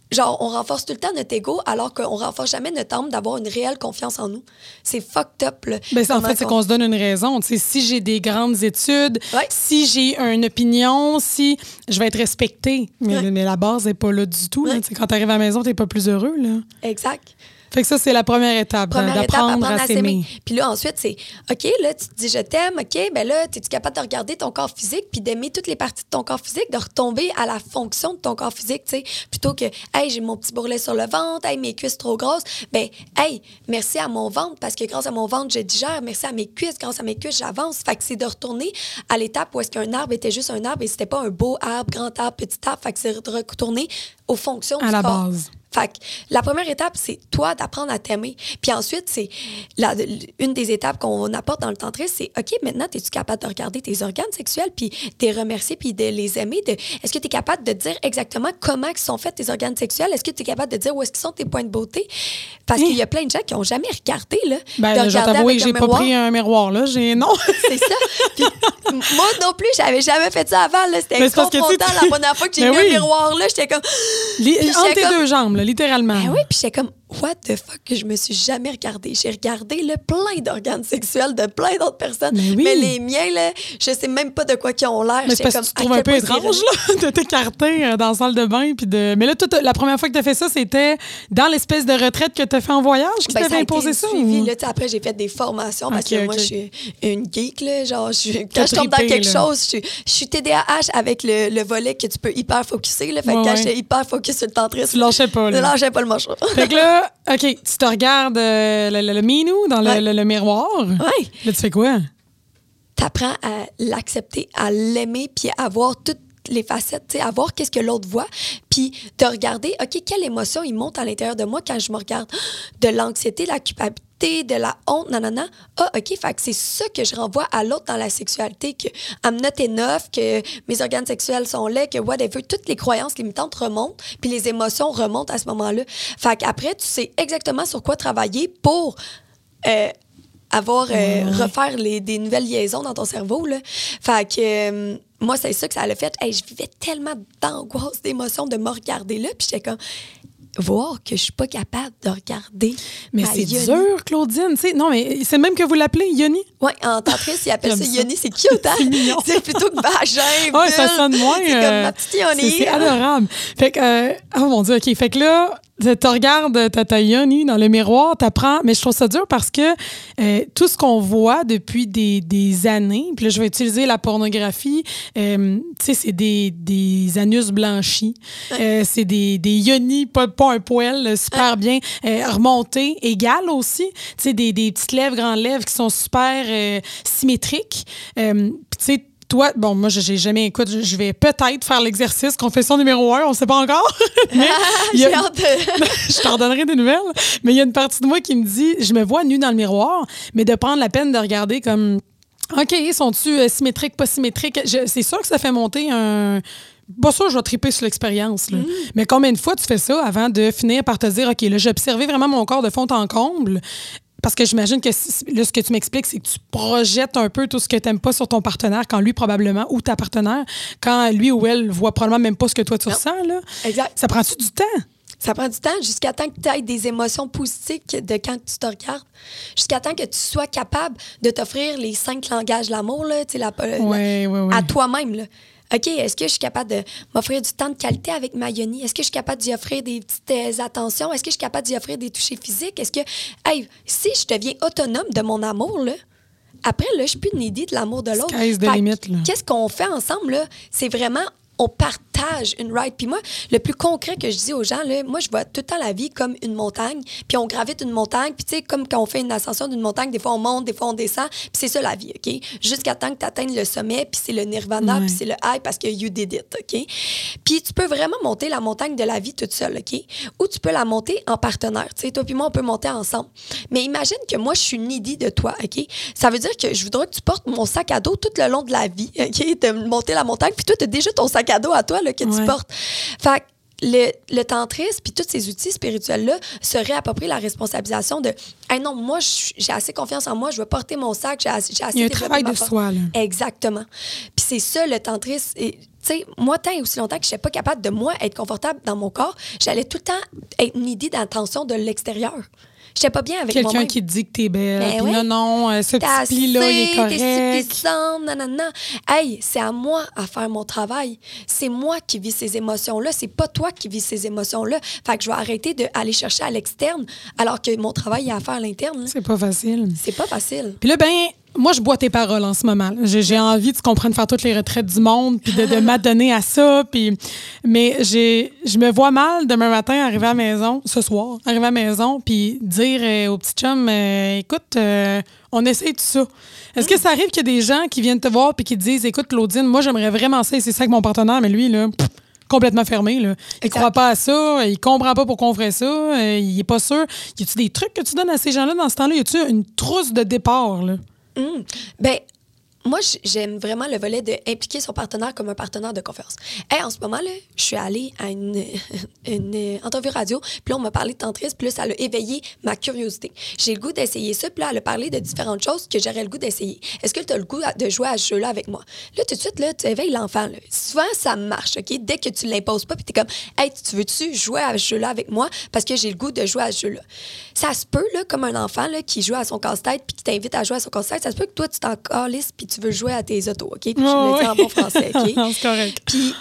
genre, on renforce tout le temps notre ego alors qu'on renforce jamais notre âme d'avoir une réelle confiance en nous. C'est fucked up, là. Ben, en fait, c'est qu'on se donne une raison. Si j'ai des grandes études, Ouais. si j'ai une opinion, si je vais être respectée. Mais, Ouais. mais la base n'est pas là du tout. là. Ouais. Sais, Quand tu arrives à la maison, tu n'es pas plus heureux. Là. Exact. Fait que ça, c'est la première étape, Première étape, d'apprendre à s'aimer. Puis là, ensuite, c'est OK, là, tu te dis je t'aime, OK, ben là, es-tu capable de regarder ton corps physique puis d'aimer toutes les parties de ton corps physique, de retomber à la fonction de ton corps physique, tu sais, plutôt que, hey, j'ai mon petit bourrelet sur le ventre, hey, mes cuisses trop grosses. Ben, hey, merci à mon ventre parce que grâce à mon ventre, je digère, merci à mes cuisses, grâce à mes cuisses, j'avance. Fait que c'est de retourner à l'étape où est-ce qu'un arbre était juste un arbre et c'était pas un beau arbre, grand arbre, petit arbre. Fait que c'est de retourner aux fonctions À du la corps. base. Fait que la première étape, c'est toi d'apprendre à t'aimer. Puis ensuite, c'est la- une des étapes qu'on apporte dans le tantrisme, c'est OK, maintenant, es-tu capable de regarder tes organes sexuels, puis de les remercier, puis de les aimer? De, est-ce que tu es capable de dire exactement comment ils sont faits tes organes sexuels? Est-ce que tu es capable de dire où est-ce qu'ils sont tes points de beauté? Parce qu'il y a plein de gens qui n'ont jamais regardé, là. Ben, de je t'avouer j'ai pas pris un miroir, là. J'ai... Non. C'est ça. Puis, moi non plus, j'avais jamais fait ça avant. Là. C'était confrontant la première fois que j'ai Ben mis oui. un miroir là. J'étais comme. Entre j'étais tes comme- deux jambes, là, littéralement. Ben what the fuck, que je me suis jamais regardée. J'ai regardé là, plein d'organes sexuels de plein d'autres personnes. Mais oui. les miens, là, je sais même pas de quoi ils ont l'air. Mais parce que tu trouves un peu étrange, là, de t'écarter euh, dans la salle de bain. Puis de... Mais là, toi, la première fois que tu as fait ça, c'était dans l'espèce de retraite que tu as fait en voyage qui Ben, t'avait imposé ça? suivi, ou- là, après, j'ai fait des formations parce que moi, je suis une geek. Là, genre, je quand je tombe dans quelque là. chose, je suis, je suis TDAH avec le, le volet que tu peux hyper focuser. Là, fait que quand ouais. j'étais hyper focus sur le tantrisme, Tu lâchais pas, je lâchais pas le manchot. Fait que là, OK, tu te regardes euh, le, le, le minou dans le, Ouais. le- le miroir? Ouais. Là, tu fais quoi? t'apprends à l'accepter, à l'aimer, puis à voir toutes les facettes, à voir qu'est-ce que l'autre voit, puis de regarder, OK, quelle émotion il monte à l'intérieur de moi quand je me regarde? De l'anxiété, de la culpabilité, de la honte, nanana. Ah, OK, fait que c'est ça que je renvoie à l'autre dans la sexualité, que I'm not enough, que mes organes sexuels sont laids, que whatever, toutes les croyances limitantes remontent, puis les émotions remontent à ce moment-là. Fait qu'après, tu sais exactement sur quoi travailler pour... euh, avoir euh, refaire les, des nouvelles liaisons dans ton cerveau là. Fait que euh, moi c'est ça que ça l'a fait. Hey, je vivais tellement d'angoisse, d'émotions de me regarder là, puis j'étais comme voir que je suis pas capable de regarder. Mais ma c'est dur, Claudine. tu sais. Non, mais c'est même que vous l'appelez Yoni? Ouais, en tantrisme, ils appellent ça ça. yoni, c'est cute hein? C'est plutôt que vagin. Ouais, ça sonne moins. C'est euh, comme ma petite yoni. c'est- C'est adorable. Fait que, euh, oh mon Dieu, OK. Fait que là, tu regardes ta, ta Yoni dans le miroir, t'apprends. Mais je trouve ça dur parce que euh, tout ce qu'on voit depuis des, des années, puis là, je vais utiliser la pornographie, euh, tu sais, c'est des, des anus blanchis. Euh, c'est des, des Yoni, pas, pas un poil, super bien euh, remontés, égales aussi. Tu sais, des, des petites lèvres, grandes lèvres qui sont super euh, symétriques. Euh, tu sais, toi, bon, moi, je- j'ai jamais, écoute, je- vais peut-être faire l'exercice confession numéro un, on sait pas encore. mais il y a- je t'en donnerai des nouvelles. Mais il y a une partie de moi qui me dit, je me vois nue dans le miroir, mais de prendre la peine de regarder comme, OK, sont-tu euh, symétriques, pas symétriques? C'est sûr que ça fait monter un... Pas sûr, je vais triper sur l'expérience. là. Mais combien de fois tu fais ça avant de finir par te dire, OK, là, j'ai observé vraiment mon corps de fond en comble? Parce que j'imagine que là, ce que tu m'expliques, c'est que tu projettes un peu tout ce que tu n'aimes pas sur ton partenaire quand lui, probablement, ou ta partenaire, quand lui ou elle voit probablement même pas ce que toi, tu ressens. Là. Exact. Ça prend-tu du temps? Ça prend du temps jusqu'à temps que tu aies des émotions positives de quand tu te regardes. Jusqu'à temps que tu sois capable de t'offrir les cinq langages de l'amour, là, la- la- ouais, ouais. à toi-même. OK, est-ce que je suis capable de m'offrir du temps de qualité avec ma yoni? Est-ce que je suis capable d'y offrir des petites euh, attentions? Est-ce que je suis capable d'y offrir des touchés physiques? Est-ce que, hey, si je deviens autonome de mon amour, là, après, là, je suis plus needy de l'amour de l'autre. Qu'est-ce qu'on fait ensemble, là? C'est vraiment, on partage une ride. Puis moi, le plus concret que je dis aux gens, là, moi, je vois tout le temps la vie comme une montagne. Puis on gravite une montagne. Puis tu sais, comme quand on fait une ascension d'une montagne, des fois on monte, des fois on descend. Puis c'est ça la vie, OK? Jusqu'à temps que tu atteignes le sommet, puis c'est le nirvana, Ouais. puis c'est le high parce que you did it, OK? Puis tu peux vraiment monter la montagne de la vie toute seule, OK? Ou tu peux la monter en partenaire. Tu sais, toi puis moi, on peut monter ensemble. Mais imagine que moi, je suis needy de toi, OK? Ça veut dire que je voudrais que tu portes mon sac à dos tout le long de la vie, OK? De monter la montagne. Puis toi, tu as déjà ton sac dos à toi là, que Ouais. tu portes. Fait que le, le tantrisme puis tous ces outils spirituels-là se réapproprient la responsabilisation de hey non, moi, j'ai assez confiance en moi, je vais porter mon sac, j'ai assez, Il y a un travail de soi, là. Exactement. Puis c'est ça, le tantrisme. Et, Tu sais, moi, tant et aussi longtemps que je n'étais pas capable de, moi, être confortable dans mon corps, j'allais tout le temps être needy d'attention de l'extérieur. J'étais pas bien avec Quelqu'un qui te dit que t'es belle. Ben ouais. non, non, euh, ce petit pli-là, il est correct. T'es suffisante, nanana. Hey, c'est à moi à faire mon travail. C'est moi qui vis ces émotions-là. C'est pas toi qui vis ces émotions-là. Fait que je vais arrêter d'aller chercher à l'externe alors que mon travail est à faire à l'interne. C'est pas facile. C'est pas facile. Puis là, ben, moi, je bois tes paroles en ce moment. J'ai envie, tu comprends, de faire toutes les retraites du monde, puis de, de m'adonner à ça. Puis, mais je me vois mal demain matin arriver à la maison, ce soir, arriver à la maison, puis dire euh, au petit chum, euh, écoute, euh, on essaie tout ça. Est-ce que ça arrive qu'il y a des gens qui viennent te voir puis qui te disent, écoute, Claudine, moi, j'aimerais vraiment ça, c'est ça avec mon partenaire, mais lui, là, pff, complètement fermé. Là. Il Exact. croit pas à ça, il comprend pas pourquoi on ferait ça, euh, il est pas sûr. Y a-tu des trucs que tu donnes à ces gens-là dans ce temps-là? Y a-tu une trousse de départ? Là? Hum. Ben, moi, j'aime vraiment le volet de impliquer son partenaire comme un partenaire de confiance. Hey, en ce moment, je suis allée à une, une euh, entrevue radio, puis on m'a parlé de tantrisme, là, ça a éveillé ma curiosité. J'ai le goût d'essayer ça, puis elle a parlé de différentes choses que j'aurais le goût d'essayer. Est-ce que tu as le goût de jouer à ce jeu-là avec moi? Là, tout de suite, là, tu éveilles l'enfant. Souvent, ça marche, OK? Dès que tu l'imposes pas, puis tu es comme, hey, tu veux-tu jouer à ce jeu-là avec moi? Parce que j'ai le goût de jouer à ce jeu-là. Ça se peut, là, comme un enfant là, qui joue à son casse-tête, puis qui t'invite à jouer à son casse-tête, ça se peut que toi, tu t'en puis tu veux jouer à tes autos, OK? Puis je Ouais, le dis en bon français, OK? c'est correct. Puis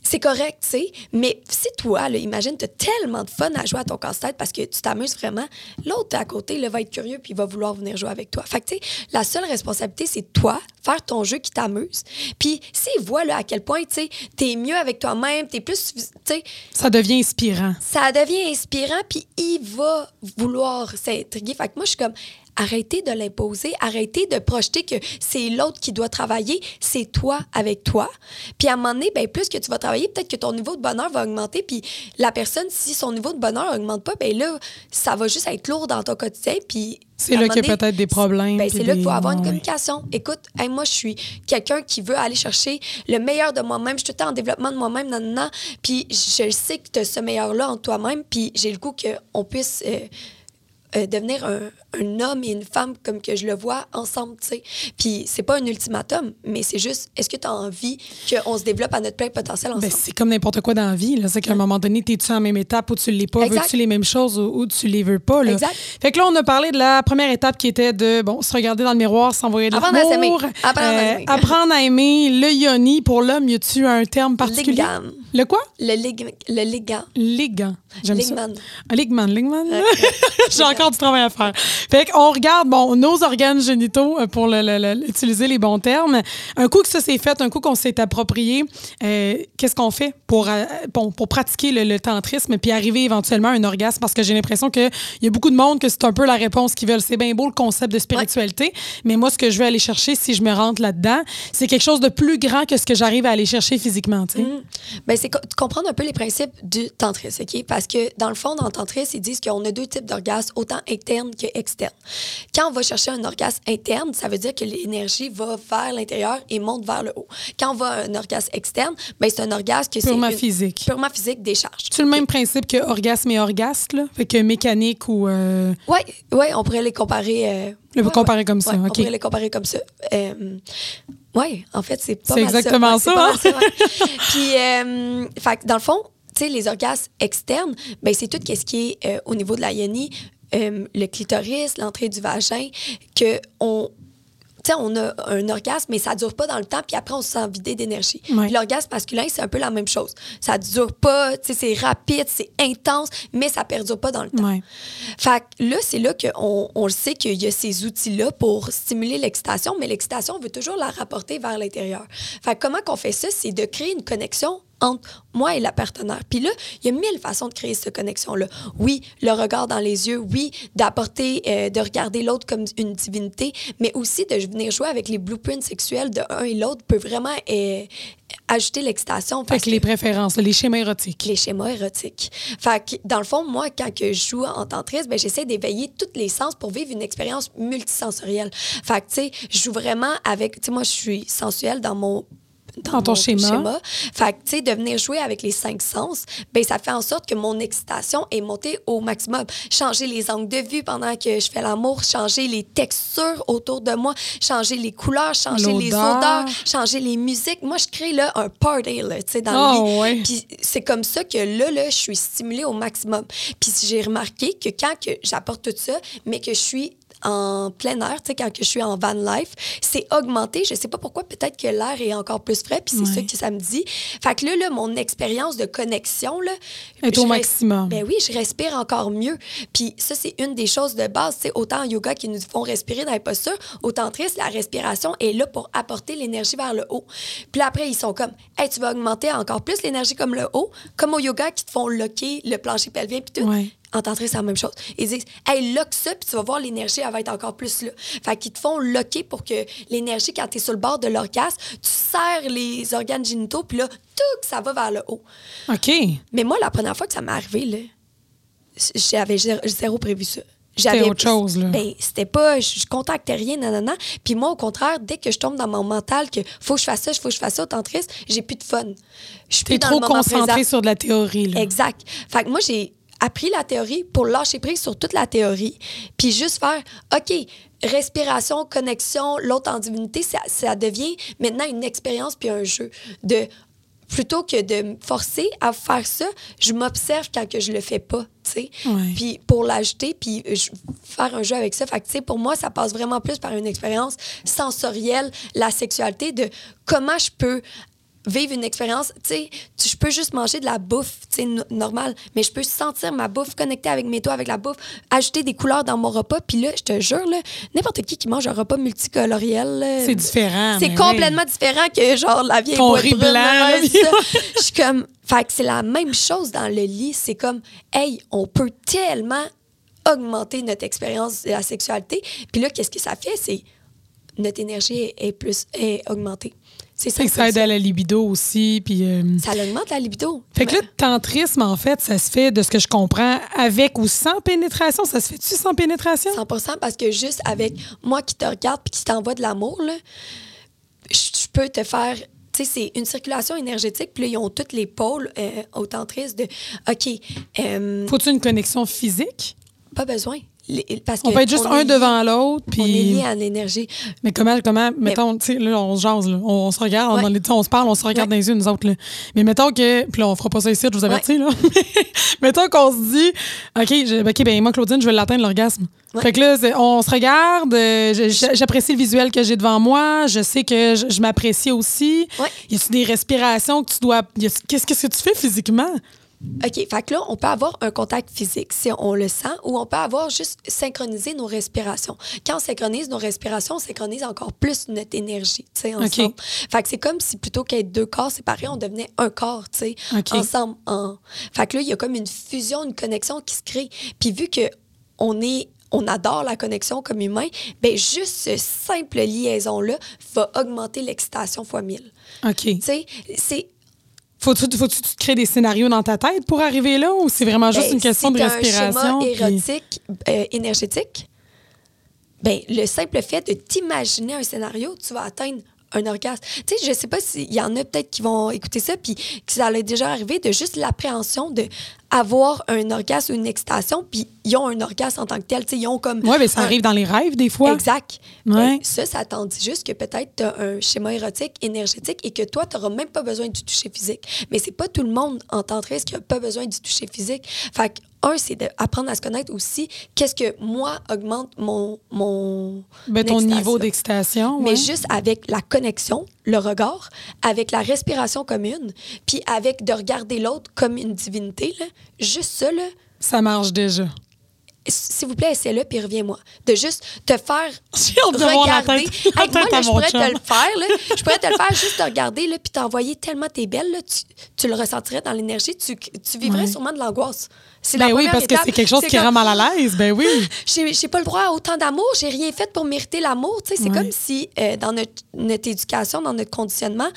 c'est correct, tu sais, mais si toi, là, imagine, tu as tellement de fun à jouer à ton casse-tête parce que tu t'amuses vraiment, l'autre à côté là, va être curieux puis il va vouloir venir jouer avec toi. Fait que, tu sais, la seule responsabilité, c'est toi, faire ton jeu qui t'amuse. Puis s'il voit là, à quel point, tu sais, t'es mieux avec toi-même, t'es plus, tu sais, Ça devient inspirant. ça devient inspirant, puis il va vouloir s'intriguer. Fait que moi, je suis comme, arrêtez de l'imposer, arrêtez de projeter que c'est l'autre qui doit travailler, c'est toi avec toi. Puis à un moment donné, ben, plus que tu vas travailler, peut-être que ton niveau de bonheur va augmenter, puis la personne, si son niveau de bonheur augmente pas, ben là, ça va juste être lourd dans ton quotidien, puis... C'est là qu'il y a peut-être des problèmes. ben, c'est là qu'il faut avoir une Ouais. communication. Écoute, hey, moi, je suis quelqu'un qui veut aller chercher le meilleur de moi-même. Je suis tout le temps en développement de moi-même, nan, nan, nan. Puis je sais que tu as ce meilleur-là en toi-même. Puis j'ai le goût qu'on puisse euh, euh, devenir un, un homme et une femme comme que je le vois ensemble, tu sais. Puis c'est pas un ultimatum, mais c'est juste, est-ce que tu as envie qu'on se développe à notre plein potentiel ensemble? Ben, c'est comme n'importe quoi dans la vie. là. C'est qu'à un moment donné, t'es-tu la même étape ou tu l'es pas? Veux-tu les mêmes choses ou, ou tu les veux pas? Là? Exact. Fait que là, on a parlé de la première étape qui était de bon, se regarder dans le miroir, s'envoyer de Apprendre à l'amour. s'aimer. Apprendre à s'aimer. apprendre à aimer. Le yoni, pour l'homme, y a-tu un terme particulier? Ligam. Le quoi? Le, lig- le ligand. Ligand. J'aime ça. Ligman. Ligman, encore du travail à faire. Fait qu'on regarde, bon, nos organes génitaux, euh, pour le- le- le- utiliser les bons termes. Un coup que ça s'est fait, un coup qu'on s'est approprié, euh, qu'est-ce qu'on fait pour, euh, pour pratiquer le, tantrisme puis arriver éventuellement à un orgasme? Parce que j'ai l'impression qu'il y a beaucoup de monde que c'est un peu la réponse qu'ils veulent. C'est bien beau le concept de spiritualité, mais moi, ce que je veux aller chercher si je me rentre là-dedans, c'est quelque chose de plus grand que ce que j'arrive à aller chercher physiquement, tu sais. Mm. Ben, c'est co- comprendre un peu les principes du tantrisme, OK? Parce que, dans le fond, dans le tantrisme, ils disent qu'on a deux types d'orgasmes, autant internes que externes. Quand on va chercher un orgasme interne, ça veut dire que l'énergie va vers l'intérieur et monte vers le haut. Quand on va à un orgasme externe, ben, c'est un orgasme que c'est Purement physique. Purement physique, décharge. C'est le même principe que orgasme et orgasme, là? Fait que mécanique ou. euh, Oui, ouais, on pourrait les comparer. euh, Le ouais, comparer ouais. comme ça, Ouais, OK. On pourrait les comparer comme ça. Euh, oui, en fait, c'est pas C'est ça. exactement Ouais, ça, hein? ça, ouais. Puis, euh, fait que dans le fond, tu sais, les orgasmes externes, ben, c'est tout ce qui est euh, au niveau de la yoni, euh, le clitoris, l'entrée du vagin, que on. On a un orgasme, mais ça dure pas dans le temps, puis après, on se sent vidé d'énergie. Ouais. L'orgasme masculin, c'est un peu la même chose. Ça dure pas, c'est rapide, c'est intense, mais ça perdure pas dans le temps. Ouais. Fait que là, c'est là qu'on on sait qu'il y a ces outils-là pour stimuler l'excitation, mais l'excitation, on veut toujours la rapporter vers l'intérieur. Fait que comment qu'on fait ça? C'est de créer une connexion entre moi et la partenaire. Puis là, il y a mille façons de créer cette connexion-là. Oui, le regard dans les yeux, oui, d'apporter, euh, de regarder l'autre comme une divinité, mais aussi de venir jouer avec les blueprints sexuels de un et l'autre peut vraiment euh, ajouter l'excitation. Fait que les préférences, les schémas érotiques. les schémas érotiques. Fait que, dans le fond, moi, quand que je joue en tantrisme, ben, j'essaie d'éveiller tous les sens pour vivre une expérience multisensorielle. Fait que, tu sais, je joue vraiment avec... Tu sais, moi, je suis sensuelle dans mon dans, ton mon schéma. Fait que, tu sais, de venir jouer avec les cinq sens, ben ça fait en sorte que mon excitation est montée au maximum. Changer les angles de vue pendant que je fais l'amour, changer les textures autour de moi, changer les couleurs, changer les odeurs, changer les musiques. Moi, je crée là un party, là, tu sais, dans Ah, le lit. ouais. Puis c'est comme ça que là, là, je suis stimulée au maximum. Puis j'ai remarqué que quand que j'apporte tout ça, mais que je suis en plein air, tu sais, quand je suis en van life, c'est augmenté. Je sais pas pourquoi, peut-être que l'air est encore plus frais, puis c'est Ouais. ça que ça me dit. Fait que là, là mon expérience de connexion, là... Est au maximum. Ben oui, je respire encore mieux. Puis ça, c'est une des choses de base, tu sais, autant en yoga qui nous font respirer dans les postures, autant triste, la respiration est là pour apporter l'énergie vers le haut. Puis là, après, ils sont comme, hey, tu vas augmenter encore plus l'énergie comme le haut, comme au yoga qui te font locker le plancher pelvien, puis tout. Ouais. En tantrique, c'est la même chose. Ils disent, hey, lock ça, puis tu vas voir, l'énergie, elle va être encore plus là. Fait qu'ils te font locker pour que l'énergie, quand tu es sur le bord de l'orgasme, tu serres les organes génitaux, puis là, tout, ça va vers le haut. OK. Mais moi, la première fois que ça m'est arrivé, là, j'avais zéro, prévu ça. C'était autre chose, là. Ben, c'était pas, je, je contactais rien, nanana. Puis moi, au contraire, dès que je tombe dans mon mental que faut que je fasse ça, faut que je fasse ça, autant triste, j'ai plus de fun. Je suis trop le moment concentré présent. sur de la théorie, là. Exact. Fait que moi, j'ai appris la théorie pour lâcher prise sur toute la théorie, puis juste faire, OK, respiration, connexion, l'autre en divinité, ça, ça devient maintenant une expérience puis un jeu. De, plutôt que de me forcer à faire ça, je m'observe quand que je le fais pas, tu sais. Ouais. Puis pour l'ajouter, puis je- faire un jeu avec ça. Fait que, tu sais, pour moi, ça passe vraiment plus par une expérience sensorielle, la sexualité, de comment je peux vivre une expérience, tu sais, je peux juste manger de la bouffe, tu sais, no- normal, mais je peux sentir ma bouffe, connecter avec mes doigts, avec la bouffe, ajouter des couleurs dans mon repas, puis là, je te jure, là, n'importe qui qui mange un repas multicoloriel, C'est différent. c'est complètement différent que genre la vieille Ton riz brune, blanc. Je suis comme fait que c'est la même chose dans le lit, c'est comme hey, on peut tellement augmenter notre expérience de la sexualité. Puis là qu'est-ce que ça fait? C'est notre énergie est, est plus est augmentée. C'est ça. Fait que ça aide à la libido aussi. Puis, euh, Ça augmente la libido. Fait que là, le tantrisme, en fait, ça se fait, de ce que je comprends, avec ou sans pénétration. Ça se fait-tu sans pénétration? 100% parce que juste avec moi qui te regarde puis qui t'envoie de l'amour, je peux te faire. Tu sais, c'est une circulation énergétique, puis là, ils ont tous les pôles euh, au tantrisme de OK, euh, Faut-tu une connexion physique? pas besoin. Les- Parce On que peut être juste un devant l'autre. On est Puis... lié à l'énergie. Mais comment, comment mettons, tu sais, là, on se jase, là. On, on se regarde, Ouais. dans les- on se parle, on se regarde Ouais. dans les yeux, nous autres, là. Mais mettons que, puis là, on fera pas ça ici, je vous avertis, là. mettons qu'on se dit, OK, je- OK, ben moi, Claudine, je vais l'atteindre, l'orgasme. Fait que là, on se regarde, euh, j'apprécie le visuel que j'ai devant moi, je sais que je, je m'apprécie aussi. Y a-tu des respirations que tu dois. qu'est-ce que tu fais physiquement? OK, fait que là, on peut avoir un contact physique si on le sent ou on peut avoir juste synchroniser nos respirations. Quand on synchronise nos respirations, on synchronise encore plus notre énergie, tu sais, ensemble. Fait que c'est comme si plutôt qu'être deux corps séparés, on devenait un corps, tu sais, ensemble. En... Fait que là, il y a comme une fusion, une connexion qui se crée. Puis vu que on est on adore la connexion comme humain, ben juste ce simple liaison-là va augmenter l'excitation fois mille. OK. Tu sais, c'est Faut-tu faut-tu te créer des scénarios dans ta tête pour arriver là ou c'est vraiment juste Ben, une question si de respiration? un puis- schéma érotique, euh, énergétique, ben, le simple fait de t'imaginer un scénario, tu vas atteindre un orgasme. Tu sais, je sais pas s'il y en a peut-être qui vont écouter ça, puis que ça allait déjà arriver, de juste l'appréhension de avoir un orgasme ou une excitation, puis ils ont un orgasme en tant que tel. Tu sais, ils ont comme. Oui, mais ça un- arrive dans les rêves des fois. Exact. Ouais. Ben, ça, ça t'en dit juste que peut-être tu as un schéma érotique, énergétique et que toi, tu n'auras même pas besoin du toucher physique. Mais c'est pas tout le monde en tantrisme qui n'a pas besoin du toucher physique. Fait que, un, c'est d'apprendre à se connaître aussi. Qu'est-ce que moi augmente mon. mon Ben, ton niveau d'excitation. Mais juste avec la connexion, le regard, avec la respiration commune, puis avec de regarder l'autre comme une divinité, là, juste ça, là, Ça marche déjà. S'il vous plaît, essaie-le, puis reviens-moi. De juste te faire regarder. tête- la Hey, moi, tête là, à je pourrais te le faire. Là. Je pourrais te le faire juste te regarder, là, puis t'envoyer tellement t'es belle. Là, tu, tu le ressentirais dans l'énergie. Tu, tu vivrais Ouais. sûrement de l'angoisse. C'est Ben la oui, parce que c'est quelque chose qui comme, rend mal à l'aise. Ben oui. J'ai j'ai pas le droit à autant d'amour. J'ai rien fait pour mériter l'amour. C'est Ouais. comme si, euh, dans notre, notre éducation, dans notre conditionnement,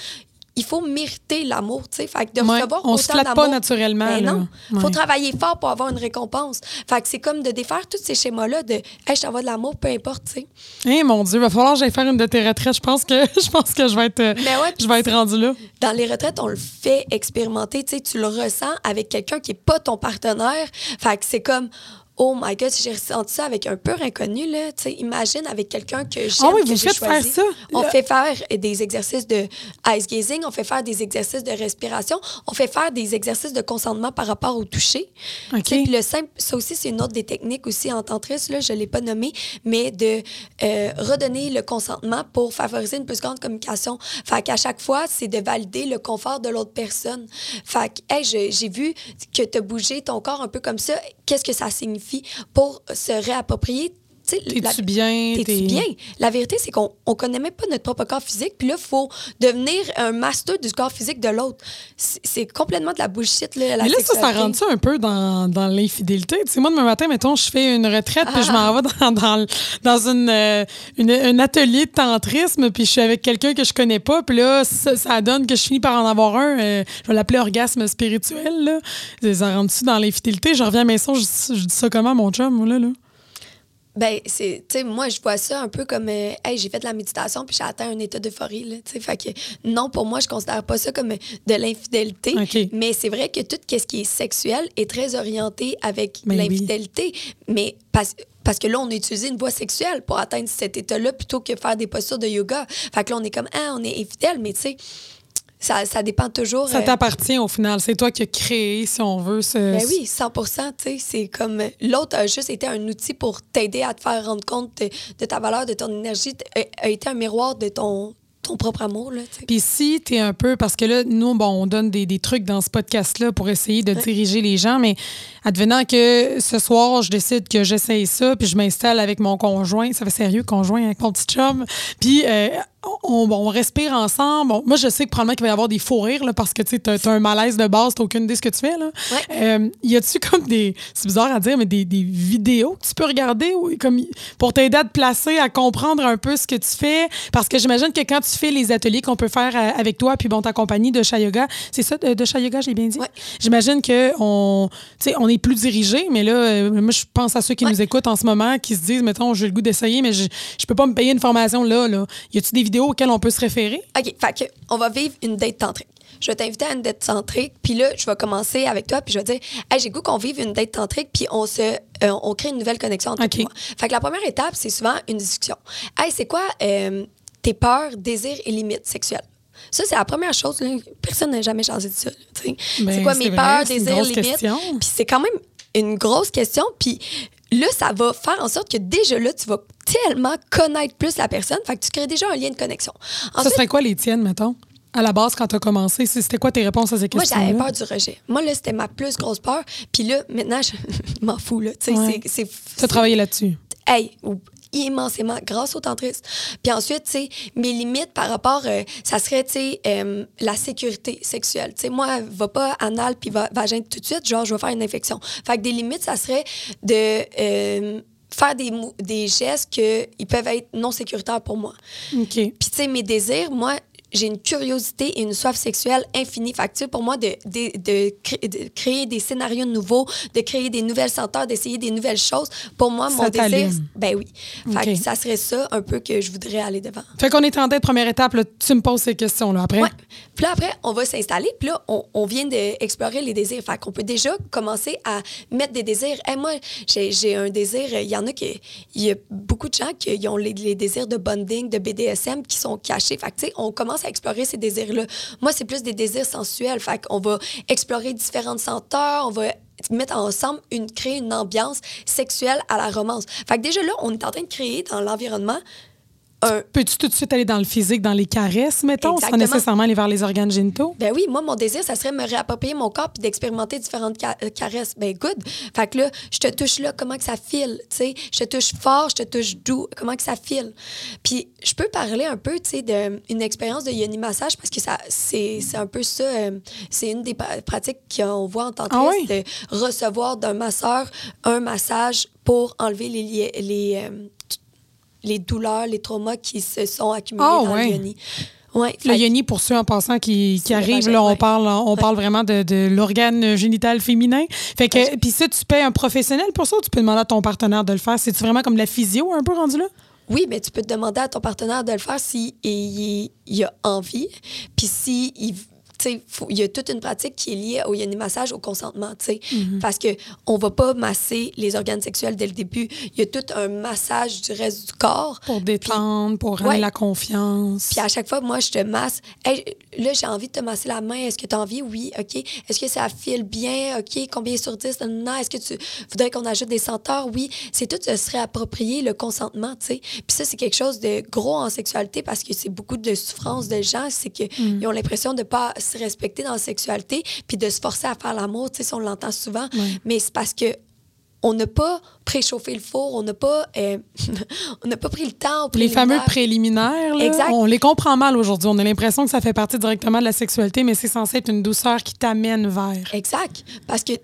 il faut mériter l'amour, tu sais. Fait que de Ouais, recevoir on se autant flatte pas naturellement, ben là. non. Faut Ouais. travailler fort pour avoir une récompense. Fait que c'est comme de défaire tous ces schémas-là de hey, je t'envoie de l'amour, peu importe, tu sais. Eh mon Dieu, va falloir que j'aille faire une de tes retraites. Je pense que je pense que je vais être euh, Ben ouais, je vais être rendu là. Dans les retraites, on le fait expérimenter, tu sais, tu le ressens avec quelqu'un qui est pas ton partenaire. Fait que c'est comme Oh my God, si j'ai ressenti ça avec un pur inconnu, là, tu sais, imagine avec quelqu'un que j'aime, Ah oui, vous faites choisi. faire ça? On fait faire des exercices de ice gazing, on fait faire des exercices de respiration, on fait faire des exercices de consentement par rapport au toucher. OK. Tu sais, Puis le simple, ça aussi, c'est une autre des techniques aussi en tantrice, là, je ne l'ai pas nommé, mais de euh, redonner le consentement pour favoriser une plus grande communication. Fait qu'à chaque fois, c'est de valider le confort de l'autre personne. Fait que, hey, j'ai vu que tu as bougé ton corps un peu comme ça. Qu'est-ce que ça signifie pour se réapproprier? La- T'es-tu bien? T'es-tu T'es- bien? La vérité, c'est qu'on on connaît même pas notre propre corps physique, puis là, il faut devenir un master du corps physique de l'autre. C'est c'est complètement de la bullshit, là, la Mais là, ça, ça rentre ça un peu dans, dans l'infidélité? Tu sais, moi, demain matin, mettons, je fais une retraite, puis je m'en vais dans, dans, dans une, euh, une- un atelier de tantrisme, puis je suis avec quelqu'un que je connais pas, puis là, ça, ça donne que je finis par en avoir un, euh, je vais l'appeler orgasme spirituel, là. Ça rentre-tu dans l'infidélité? Je reviens à la maison, je, je dis ça comment, mon chum, moi, là, là? Ben, c'est, tu sais, moi, je vois ça un peu comme, euh, hey, j'ai fait de la méditation puis j'ai atteint un état d'euphorie, là, tu sais. Fait que, non, pour moi, je considère pas ça comme de l'infidélité. Mais c'est vrai que tout ce qui est sexuel est très orienté avec Ben oui. l'infidélité. Mais parce, parce que là, on a utilisé une voie sexuelle pour atteindre cet état-là plutôt que faire des postures de yoga. Fait que là, on est comme, ah, on est infidèle, mais tu sais, ça, ça dépend toujours. Ça euh, t'appartient au final. C'est toi qui as créé, si on veut, ce. ben oui, 100 tu sais, c'est comme l'autre a juste été un outil pour t'aider à te faire rendre compte de, de ta valeur, de ton énergie, t- a, a été un miroir de ton, ton propre amour, là, tu sais. Puis si tu es un peu, parce que là, nous, bon, on donne des, des trucs dans ce podcast-là pour essayer de diriger les gens, mais advenant que ce soir, je décide que j'essaye ça, puis je m'installe avec mon conjoint, ça fait sérieux, conjoint, avec mon petit chum, puis euh, on, respire ensemble. Bon, moi, je sais que probablement qu'il va y avoir des faux rires, là, parce que tu as, un malaise de base, tu aucune idée de ce que tu fais. Là. Ouais. Euh, y a-tu comme des, c'est bizarre à dire, mais des, des vidéos que tu peux regarder ou, comme, pour t'aider à te placer, à comprendre un peu ce que tu fais? Parce que j'imagine que quand tu fais les ateliers qu'on peut faire euh, avec toi, puis bon, ta compagnie de Chai Yoga, c'est ça, de, de Chai Yoga, j'ai bien dit? Ouais. J'imagine qu'on on est plus dirigé, mais là, euh, moi, je pense à ceux qui Ouais. nous écoutent en ce moment, qui se disent, mettons, j'ai le goût d'essayer, mais je, je peux pas me payer une formation là. là. Y a-tu des vidéos auxquelles on peut se référer? OK, fait que on va vivre une date tantrique. Je vais t'inviter à une date tantrique, puis là, je vais commencer avec toi, puis je vais dire, hey, j'ai goût qu'on vive une date tantrique, puis on se, euh, on crée une nouvelle connexion entre moi. Fait que la première étape, c'est souvent une discussion. Hey, c'est quoi euh, tes peurs, désirs et limites sexuelles? Ça, c'est la première chose. là. Personne n'a jamais changé de ça. sais. Ben, c'est quoi c'est mes vrai, peurs, c'est désirs, limites? Puis c'est quand même une grosse question. Puis là, ça va faire en sorte que déjà là, tu vas tellement connaître plus la personne. Fait que tu crées déjà un lien de connexion. Ça serait quoi les tiennes, mettons? À la base, quand tu as commencé, c'était quoi tes réponses à ces Moi, questions j'avais peur du rejet. Moi, là, c'était ma plus grosse peur. Puis là, maintenant, je m'en fous, là. Tu Ouais. c'est- c'est... travaillé là-dessus? Hey, immensément, grâce au tantrisme. Puis ensuite, tu sais, mes limites par rapport, euh, ça serait, tu sais, euh, la sécurité sexuelle. Tu sais, moi, va pas anal puis va, vagin tout de suite, genre, je vais faire une infection. Fait que des limites, ça serait de... euh, faire des, des gestes qui peuvent être non sécuritaires pour moi. OK. Puis, tu sais, mes désirs, moi, j'ai une curiosité et une soif sexuelle infinie. Fait que, pour moi, de, de, de cré- de créer des scénarios nouveaux, de créer des nouvelles senteurs, d'essayer des nouvelles choses, pour moi, Ça mon désir, ben oui. Fait OK. que ça serait ça un peu que je voudrais aller devant. Fait qu'on est en tête, première étape, là, tu me poses ces questions-là. Après, Ouais. Puis là, après, on va s'installer. Puis là, on, on vient d'explorer les désirs. Fait qu'on peut déjà commencer à mettre des désirs. Hey, moi, j'ai j'ai un désir. Il y en a qui. Il y a beaucoup de gens qui ont les, les désirs de bonding, de BDSM qui sont cachés. Fait que, tu sais, on commence à explorer ces désirs-là. Moi, c'est plus des désirs sensuels. Fait qu'on va explorer différentes senteurs. On va mettre ensemble une créer une ambiance sexuelle à la romance. Fait que déjà là, on est en train de créer dans l'environnement un, peux-tu tout de suite aller dans le physique, dans les caresses, mettons, sans nécessairement aller vers les organes génitaux? Ben oui, moi, mon désir, ça serait me réapproprier mon corps puis d'expérimenter différentes ca- euh, caresses. Ben good. Fait que là, je te touche là, comment que ça file, tu sais? Je te touche fort, je te touche doux, comment que ça file? Puis je peux parler un peu, tu sais, d'une expérience de yoni massage parce que ça, c'est c'est un peu ça, euh, c'est une des pratiques qu'on voit en tant que Ah oui? de recevoir d'un masseur un massage pour enlever les, les, euh, les douleurs, les traumas qui se sont accumulés Ah dans ouais. le yoni. Ouais, Le fait- yoni, pour ceux en passant qui, qui arrivent, là, on ouais. parle, on parle vraiment de, de l'organe génital féminin. Fait que, puis ça, tu payes un professionnel pour ça ou tu peux demander à ton partenaire de le faire? C'est-tu vraiment comme la physio un peu rendu là? Oui, mais tu peux te demander à ton partenaire de le faire si il, il a envie. Puis si il, y a toute une pratique qui est liée au massage, au consentement, tu sais. Parce que on va pas masser les organes sexuels dès le début. Il y a tout un massage du reste du corps. Pour détendre, pour rendre Ouais. la confiance. Puis à chaque fois, moi, je te masse. Hey, là, j'ai envie de te masser la main. Est-ce que tu as envie? Oui, OK. Est-ce que ça file bien? OK. Combien sur 10? Non. Est-ce que tu voudrais qu'on ajoute des senteurs? Oui. C'est tout ce serait approprié, le consentement, tu sais. Puis ça, c'est quelque chose de gros en sexualité parce que c'est beaucoup de souffrance de gens. C'est qu'ils ont l'impression de pas se respecter dans la sexualité puis de se forcer à faire l'amour, tu sais, ça, on l'entend souvent. Ouais. Mais c'est parce que on n'a pas préchauffé le four, on n'a pas, euh, on n'a pas pris le temps. Les fameux préliminaire. préliminaires, là, Exact. on les comprend mal aujourd'hui. On a l'impression que ça fait partie directement de la sexualité, mais c'est censé être une douceur qui t'amène vers. Exact. Parce que, tu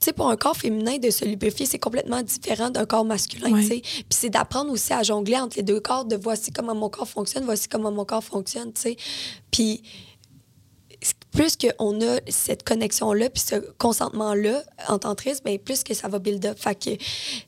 sais, pour un corps féminin, de se lubrifier, c'est complètement différent d'un corps masculin, Ouais. tu sais. Puis c'est d'apprendre aussi à jongler entre les deux corps, de voici comment mon corps fonctionne, voici comment mon corps fonctionne, tu sais. Puis plus qu'on a cette connexion-là, puis ce consentement-là en tantrisme, bien, plus que ça va build up. Fait que, tu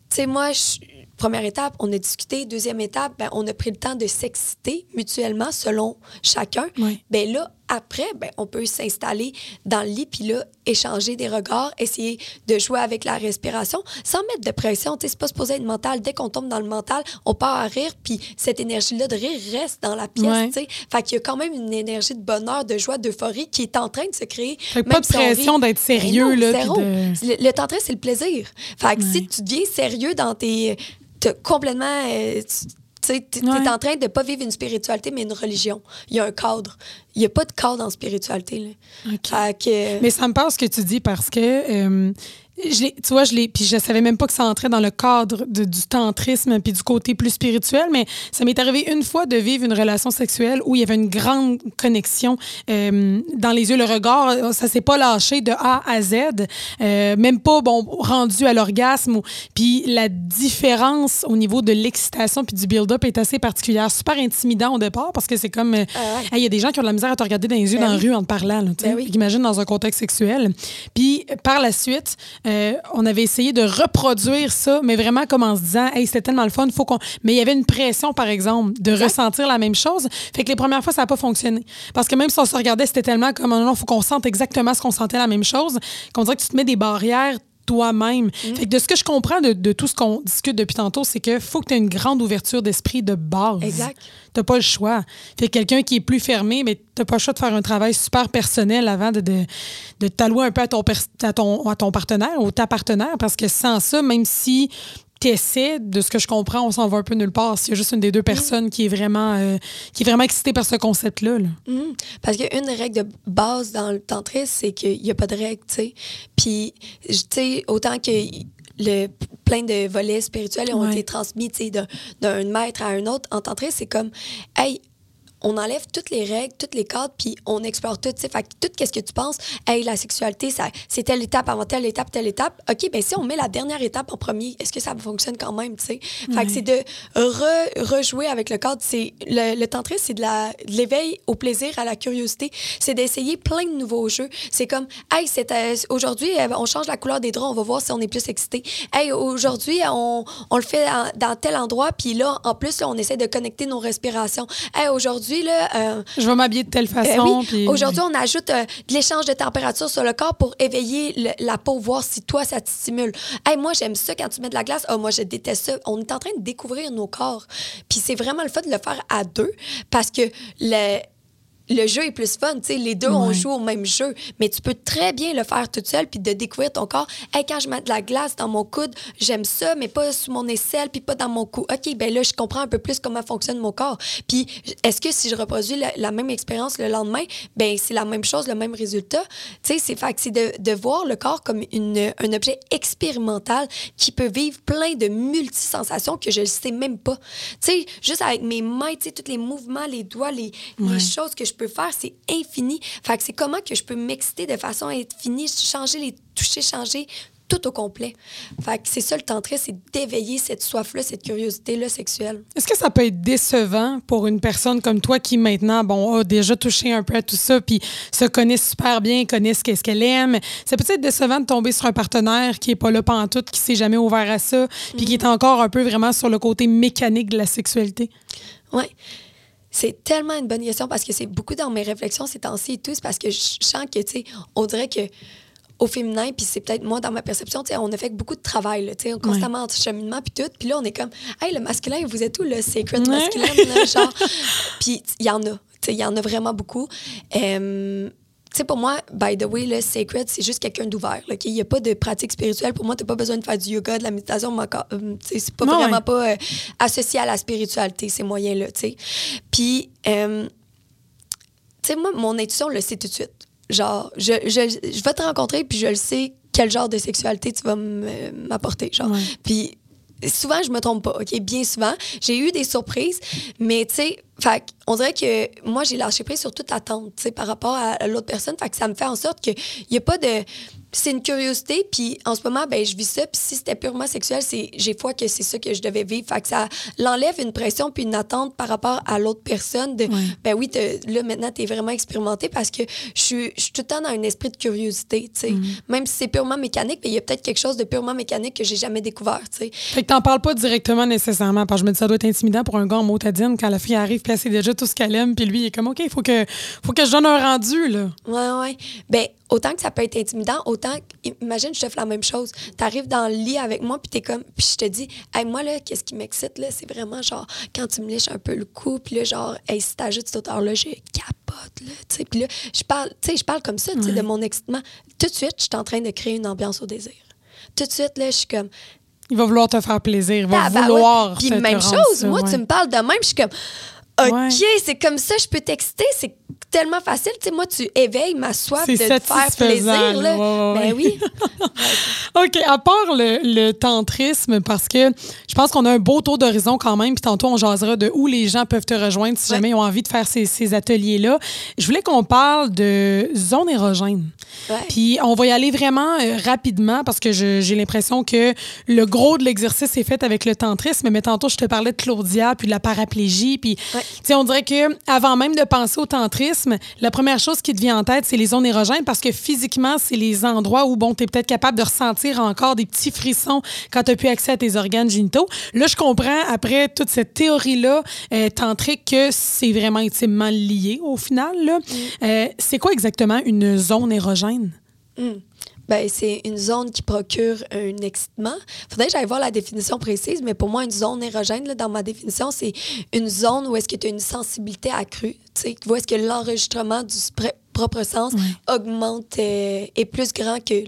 sais, moi, je- première étape, on a discuté. Deuxième étape, ben, on a pris le temps de s'exciter mutuellement selon chacun. Ouais. Ben là, après, ben, on peut s'installer dans le lit, puis là, échanger des regards, essayer de jouer avec la respiration sans mettre de pression. C'est pas supposé être mental. Dès qu'on tombe dans le mental, on part à rire, puis cette énergie-là de rire reste dans la pièce. Ouais. Fait qu'il y a quand même une énergie de bonheur, de joie, d'euphorie qui est en train de se créer. Fait que même pas de si on pression d'être sérieux, Ben non, là, zéro. de- Le, le c'est le plaisir. Fait que Ouais. si tu deviens sérieux dans tes... complètement... euh, tu- tu Ouais. en train de pas vivre une spiritualité, mais une religion. Il y a un cadre. Il n'y a pas de cadre en spiritualité. Là. Que... Mais ça me passe ce que tu dis parce que, euh, je tu vois, je l'ai, puis je savais même pas que ça entrait dans le cadre de- du tantrisme puis du côté plus spirituel, mais ça m'est arrivé une fois de vivre une relation sexuelle où il y avait une grande connexion euh, dans les yeux, le regard, ça s'est pas lâché de A à Z, euh, même pas bon rendu à l'orgasme. Puis la différence au niveau de l'excitation puis du build-up est assez particulière, super intimidant au départ parce que c'est comme, euh, Ah. Hey, il y a des gens qui ont de la misère à te regarder dans les yeux Ben dans la rue en te parlant. Là. Ben oui. Fait qu'imagine dans un contexte sexuel. Puis par la suite, euh, on avait essayé de reproduire ça, mais vraiment comme en se disant, hey, c'était tellement le fun, faut qu'on. Mais il y avait une pression, par exemple, de ressentir la même chose. Fait que les premières fois, ça n'a pas fonctionné. Parce que même si on se regardait, c'était tellement comme, non, non, faut qu'on sente exactement ce qu'on sentait la même chose, qu'on dirait que tu te mets des barrières toi-même. Mm. Fait que de ce que je comprends de, de tout ce qu'on discute depuis tantôt, c'est que faut que tu aies une grande ouverture d'esprit de base. Exact. T'as pas le choix. Fait que quelqu'un qui est plus fermé, mais t'as pas le choix de faire un travail super personnel avant de, de, de t'allouer un peu à ton, à, ton, à ton partenaire ou ta partenaire, parce que sans ça, même si t'essaies, de ce que je comprends, on s'en va un peu nulle part. S'il y a juste une des deux personnes qui est vraiment, euh, qui est vraiment excitée par ce concept-là. là. Mhm. Parce qu'une des règles de base dans le tantrisme, c'est qu'il n'y a pas de règles, tu sais. Puis, tu sais, autant que le, plein de volets spirituels ont Ouais. été transmis, d'un maître à un autre, en tantrisme, c'est comme, hey, on enlève toutes les règles, toutes les cadres, puis on explore tout. Fait que tout ce que tu penses, hey, la sexualité, ça, c'est telle étape avant telle étape, telle étape. OK, ben si on met la dernière étape en premier, est-ce que ça fonctionne quand même, tu sais? Fait que c'est de re- rejouer avec le cadre. C'est, le, le tantrisme, c'est de, la, de l'éveil au plaisir, à la curiosité. C'est d'essayer plein de nouveaux jeux. C'est comme, hey, c'est, euh, aujourd'hui, euh, on change la couleur des draps, on va voir si on est plus excité. Hey, aujourd'hui, on, on le fait dans tel endroit, puis là, en plus, là, on essaie de connecter nos respirations. Hey, aujourd'hui, là, euh, Je vais m'habiller de telle euh, façon. oui. puis- Aujourd'hui, on ajoute euh, de l'échange de température sur le corps pour éveiller le- la peau, voir si toi, ça te stimule. Hey, moi, j'aime ça quand tu mets de la glace. Ah, moi, je déteste ça. On est en train de découvrir nos corps. Puis c'est vraiment le fun de le faire à deux parce que le, le jeu est plus fun. tu sais. Les deux, on Ouais. joue au même jeu. Mais tu peux très bien le faire toute seule puis de découvrir ton corps. Hey, quand je mets de la glace dans mon coude, j'aime ça, mais pas sous mon aisselle puis pas dans mon cou. OK, ben là, je comprends un peu plus comment fonctionne mon corps. Puis est-ce que si je reproduis la, la même expérience le lendemain, ben c'est la même chose, le même résultat? Tu sais, c'est fait c'est de, de voir le corps comme une, un objet expérimental qui peut vivre plein de multisensations que je ne sais même pas. Tu sais, juste avec mes mains, tu sais, tous les mouvements, les doigts, les, les choses que je peux faire, c'est infini. Fait que c'est comment que je peux m'exciter de façon infinie, changer les toucher, changer tout au complet. Fait que c'est ça le tantrisme, c'est d'éveiller cette soif-là, cette curiosité-là sexuelle. Est-ce que ça peut être décevant pour une personne comme toi qui maintenant, bon, a déjà touché un peu à tout ça, puis se connaît super bien, connaît ce qu'est-ce qu'elle aime? Ça peut être décevant de tomber sur un partenaire qui est pas là tout, qui s'est jamais ouvert à ça, puis qui est encore un peu vraiment sur le côté mécanique de la sexualité? Oui. C'est tellement une bonne question parce que c'est beaucoup dans mes réflexions ces temps-ci et tout. Parce que je sens que, tu sais, on dirait que au féminin, puis c'est peut-être moi dans ma perception, on a fait beaucoup de travail, là, constamment en cheminement, puis tout. Puis là, on est comme, hey, le masculin, vous êtes où, le sacred masculin, genre? puis il y en a, il y en a vraiment beaucoup. Tu sais, pour moi, by the way, le sacred, c'est juste quelqu'un d'ouvert. Il n'y a pas de pratique spirituelle. Pour moi, tu n'as pas besoin de faire du yoga, de la méditation. Euh, c'est pas vraiment pas euh, associé à la spiritualité, ces moyens-là. Puis, tu sais, moi, mon intuition le sait tout de suite. Genre, je, je, je vais te rencontrer, puis je le sais quel genre de sexualité tu vas m'apporter. Genre. Puis souvent, je me trompe pas, OK? Bien souvent. J'ai eu des surprises, mais tu sais, on dirait que moi, j'ai lâché prise sur toute attente, tu sais, par rapport à, l'autre personne. Fait que ça me fait en sorte qu'il n'y a pas de c'est une curiosité. Puis en ce moment, ben, je vis ça. Puis si c'était purement sexuel, c'est j'ai foi que c'est ça que je devais vivre. Fait que ça l'enlève une pression puis une attente par rapport à l'autre personne. De, Ben oui, là, maintenant, tu es vraiment expérimenté parce que je suis, je suis tout le temps dans un esprit de curiosité. tu sais. Mm. Même si c'est purement mécanique, ben, il y a peut-être quelque chose de purement mécanique que j'ai jamais découvert. sais. Fait que t'en parles pas directement nécessairement. Parce que je me dis, ça doit être intimidant pour un gars en motadine quand la fille arrive, puis c'est déjà tout ce qu'elle aime. Puis lui, il est comme, OK, il faut que, faut que je donne un rendu. Là. Ouais, ouais. Ben, autant que ça peut être intimidant, autant, imagine, je te fais la même chose. Tu arrives dans le lit avec moi, puis t'es comme, puis je te dis, hey, moi, là, qu'est-ce qui m'excite, là, c'est vraiment genre, quand tu me lèches un peu le cou, puis là, genre, hey, si t'ajoutes cette odeur-là, je capote, là, tu sais. Puis là, je parle, tu sais, je parle comme ça, tu sais, de mon excitement. Tout de suite, je suis en train de créer une ambiance au désir. Tout de suite, là, je suis comme, il va vouloir te faire plaisir, il va vouloir. Puis même chose, moi, tu me parles de même, je suis comme, OK, c'est comme ça, je peux t'exciter. C'est tellement facile. Tu sais, moi, tu éveilles ma soif de te faire plaisir. Là. Ben oui. OK, à part le, le, tantrisme, parce que je pense qu'on a un beau tour d'horizon quand même, puis tantôt, on jasera de où les gens peuvent te rejoindre si jamais ils ont envie de faire ces, ces ateliers-là. Je voulais qu'on parle de zone érogène. Puis on va y aller vraiment euh, rapidement parce que j'ai l'impression que le gros de l'exercice est fait avec le tantrisme. Mais tantôt, je te parlais de Claudia, puis de la paraplégie, puis on dirait que avant même de penser au tantrisme, la première chose qui te vient en tête, c'est les zones érogènes parce que physiquement, c'est les endroits où bon, tu es peut-être capable de ressentir encore des petits frissons quand tu as pu accès à tes organes génitaux. Là, je comprends, après toute cette théorie-là euh, tantrique, que c'est vraiment intimement lié au final. Mm. Euh, c'est quoi exactement une zone érogène? Mm. Ben, c'est une zone qui procure un excitement. Faudrait que j'aille voir la définition précise, mais pour moi, une zone érogène, là, dans ma définition, c'est une zone où est-ce que tu as une sensibilité accrue. Tu vois, est-ce que l'enregistrement du propre sens augmente et euh, est plus grand que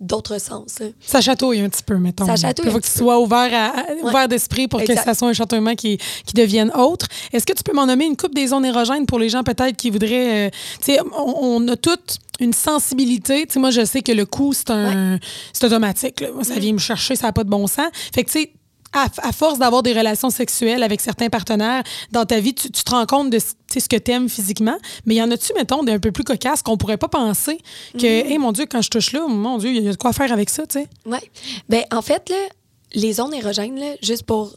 d'autres sens. Ça chatouille un petit peu, mettons. Ça chatouille. Il faut que tu sois ouvert, ouvert d'esprit pour que ça soit un chatouillement qui, qui devienne autre. Est-ce que tu peux m'en nommer une coupe des zones érogènes pour les gens peut-être qui voudraient. Euh, on, on, a toutes une sensibilité. moi, je sais que le coup, c'est un automatique. Ça mm. vient me chercher, ça n'a pas de bon sens. Fait que, tu sais, à, force d'avoir des relations sexuelles avec certains partenaires dans ta vie, tu, te rends compte de ce que tu aimes physiquement. Mais y en a-tu, mettons, d'un peu plus cocasse qu'on pourrait pas penser que, mm. mon Dieu, quand je touche là, mon Dieu, il y a de quoi faire avec ça, tu sais? Oui. Bien, en fait, là, les zones érogènes, là, juste pour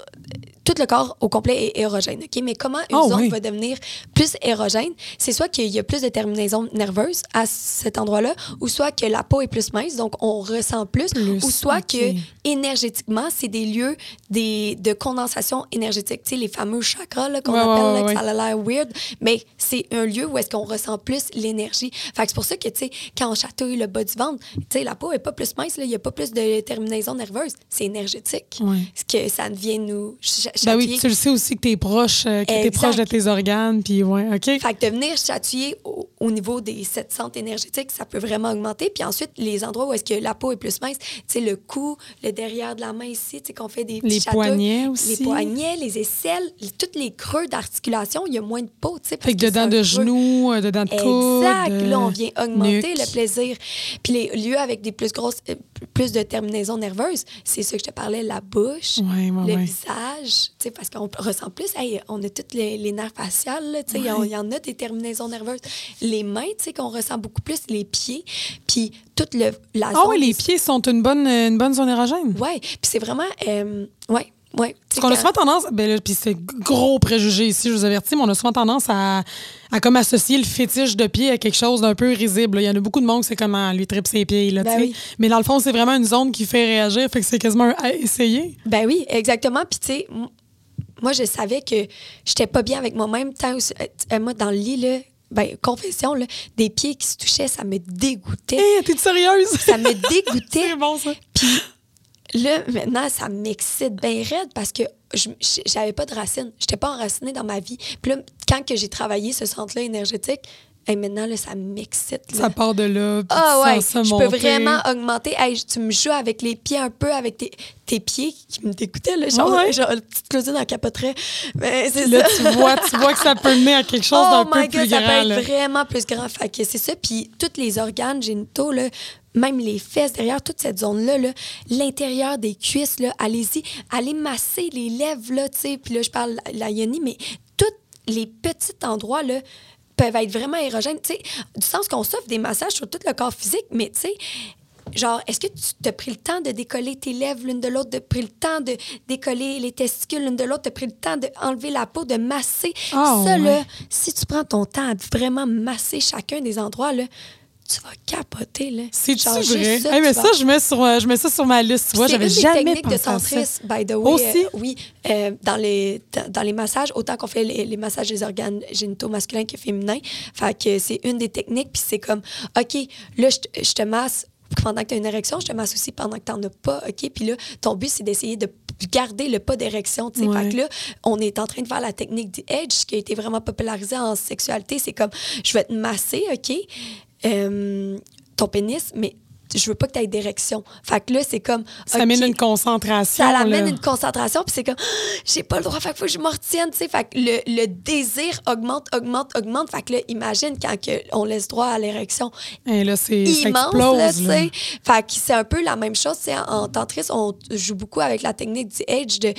tout le corps au complet est érogène. OK? Mais comment une oh, zone va devenir plus érogène? C'est soit qu'il y a plus de terminaisons nerveuses à cet endroit-là, ou soit que la peau est plus mince, donc on ressent plus, ou soit que énergétiquement, c'est des lieux des, de condensation énergétique. Tu sais, les fameux chakras qu'on appelle, là, ça a l'air weird, mais c'est un lieu où est-ce qu'on ressent plus l'énergie. Fait que c'est pour ça que, tu sais, quand on chatouille le bas du ventre, tu sais, la peau est pas plus mince, il n'y a pas plus de terminaisons nerveuses. C'est énergétique. Ce que ça vient nous ben oui, tu le sais aussi que tu es proche, euh, que es proche de tes organes, puis ouais, OK. Fait que de venir chatouiller au, niveau des sept centres énergétiques, ça peut vraiment augmenter. Puis ensuite, les endroits où est-ce que la peau est plus mince, tu sais, le cou, le derrière de la main ici, tu sais, qu'on fait des petits Les poignets aussi. Les poignets, les aisselles, tous les creux d'articulation, il y a moins de peau, tu sais. Fait que dedans de genoux, euh, dedans de coude. Exact. Là, on vient augmenter le plaisir. Puis les lieux avec des plus grosses, euh, plus de terminaisons nerveuses, c'est ça que je te parlais, la bouche, Ouais, ouais, le ouais. visage, parce qu'on ressent plus, hey, on a toutes les, les nerfs faciales, il y en- a des terminaisons nerveuses. Les mains, tu sais, qu'on ressent beaucoup plus, les pieds, puis toute le, la Ah zone oui, les pieds sont une bonne, une bonne zone érogène. Ouais, puis c'est vraiment, euh, ouais, ouais. Parce qu'on a souvent tendance, ben là, puis c'est gros préjugé ici, je vous avertis, mais on a souvent tendance à, à comme associer le fétiche de pied à quelque chose d'un peu risible. là. Il y en a beaucoup de monde qui c'est comment lui tripe ses pieds, là, Ben oui. Mais dans le fond, c'est vraiment une zone qui fait réagir, fait que c'est quasiment un à essayer. Ben oui, exactement. Puis tu sais, moi, je savais que j'étais pas bien avec moi-même. Tant aussi- euh, euh, moi, dans le lit, là, ben, confession, là, des pieds qui se touchaient, ça me dégoûtait. Hé, t'es sérieuse? Ça me dégoûtait. c'est bon, ça. Puis là, maintenant, ça m'excite bien raide parce que j'avais pas de racines. J'étais pas enracinée dans ma vie. Puis là, quand que j'ai travaillé ce centre-là énergétique, hey, maintenant, là, ça m'excite. Ça part de là. Ah ouais, je peux vraiment augmenter. Hey, tu me joues avec les pieds un peu, avec tes, tes pieds qui me dégoûtaient. Là, genre, Ouais, genre, petite Claudine en capoterait. Mais c'est Puis là, ça. tu vois, tu vois que ça peut mener à quelque chose oh d'un peu plus God, ça grand. peut là. être vraiment plus grand. Fait que c'est ça. Puis tous les organes génitaux, là, même les fesses derrière, toute cette zone-là, là, l'intérieur des cuisses, là, allez-y, allez masser les lèvres, là, tu sais. Puis là, je parle de la yoni, mais tous les petits endroits, là, peuvent être vraiment érogènes, tu sais, du sens qu'on s'offre des massages sur tout le corps physique, mais tu sais, genre, est-ce que tu t'as pris le temps de décoller tes lèvres l'une de l'autre, de pris le temps de décoller les testicules l'une de l'autre, de pris le temps d'enlever la peau, de masser? Ah, ça, ouais. là, si tu prends ton temps à vraiment masser chacun des endroits, là, tu vas capoter, là. C'est-tu vrai? ça, Hey, mais ça, vas- je mets, sur, euh, je mets ça sur ma liste. Tu vois, j'avais jamais techniques de pensé à ça. centrisme, by the way. Aussi? euh, oui, euh, dans, les, dans les massages, autant qu'on fait les, les massages des organes génitaux masculins que féminins. Fait que c'est une des techniques, puis c'est comme, OK, là, je te- je te masse pendant que tu as une érection, je te masse aussi pendant que tu n'en as pas, OK? Puis là, ton but, c'est d'essayer de garder le pas d'érection, tu sais. Ouais. Fait que là, on est en train de faire la technique du edge, qui a été vraiment popularisée en sexualité. C'est comme, je vais te masser, OK? Euh, ton pénis, mais je veux pas que tu aies d'érection. Fait que là, c'est comme. Ça amène une concentration. ça l'amène là. une concentration, puis c'est comme, j'ai pas le droit, fait que faut que je m'en retienne, tu sais. Fait que le, le désir augmente, augmente, augmente. Fait que là, imagine quand que on laisse droit à l'érection Et là, c'est, immense, tu sais. Fait que c'est un peu la même chose, tu sais. En, en tantrisme, on joue beaucoup avec la technique du edge de.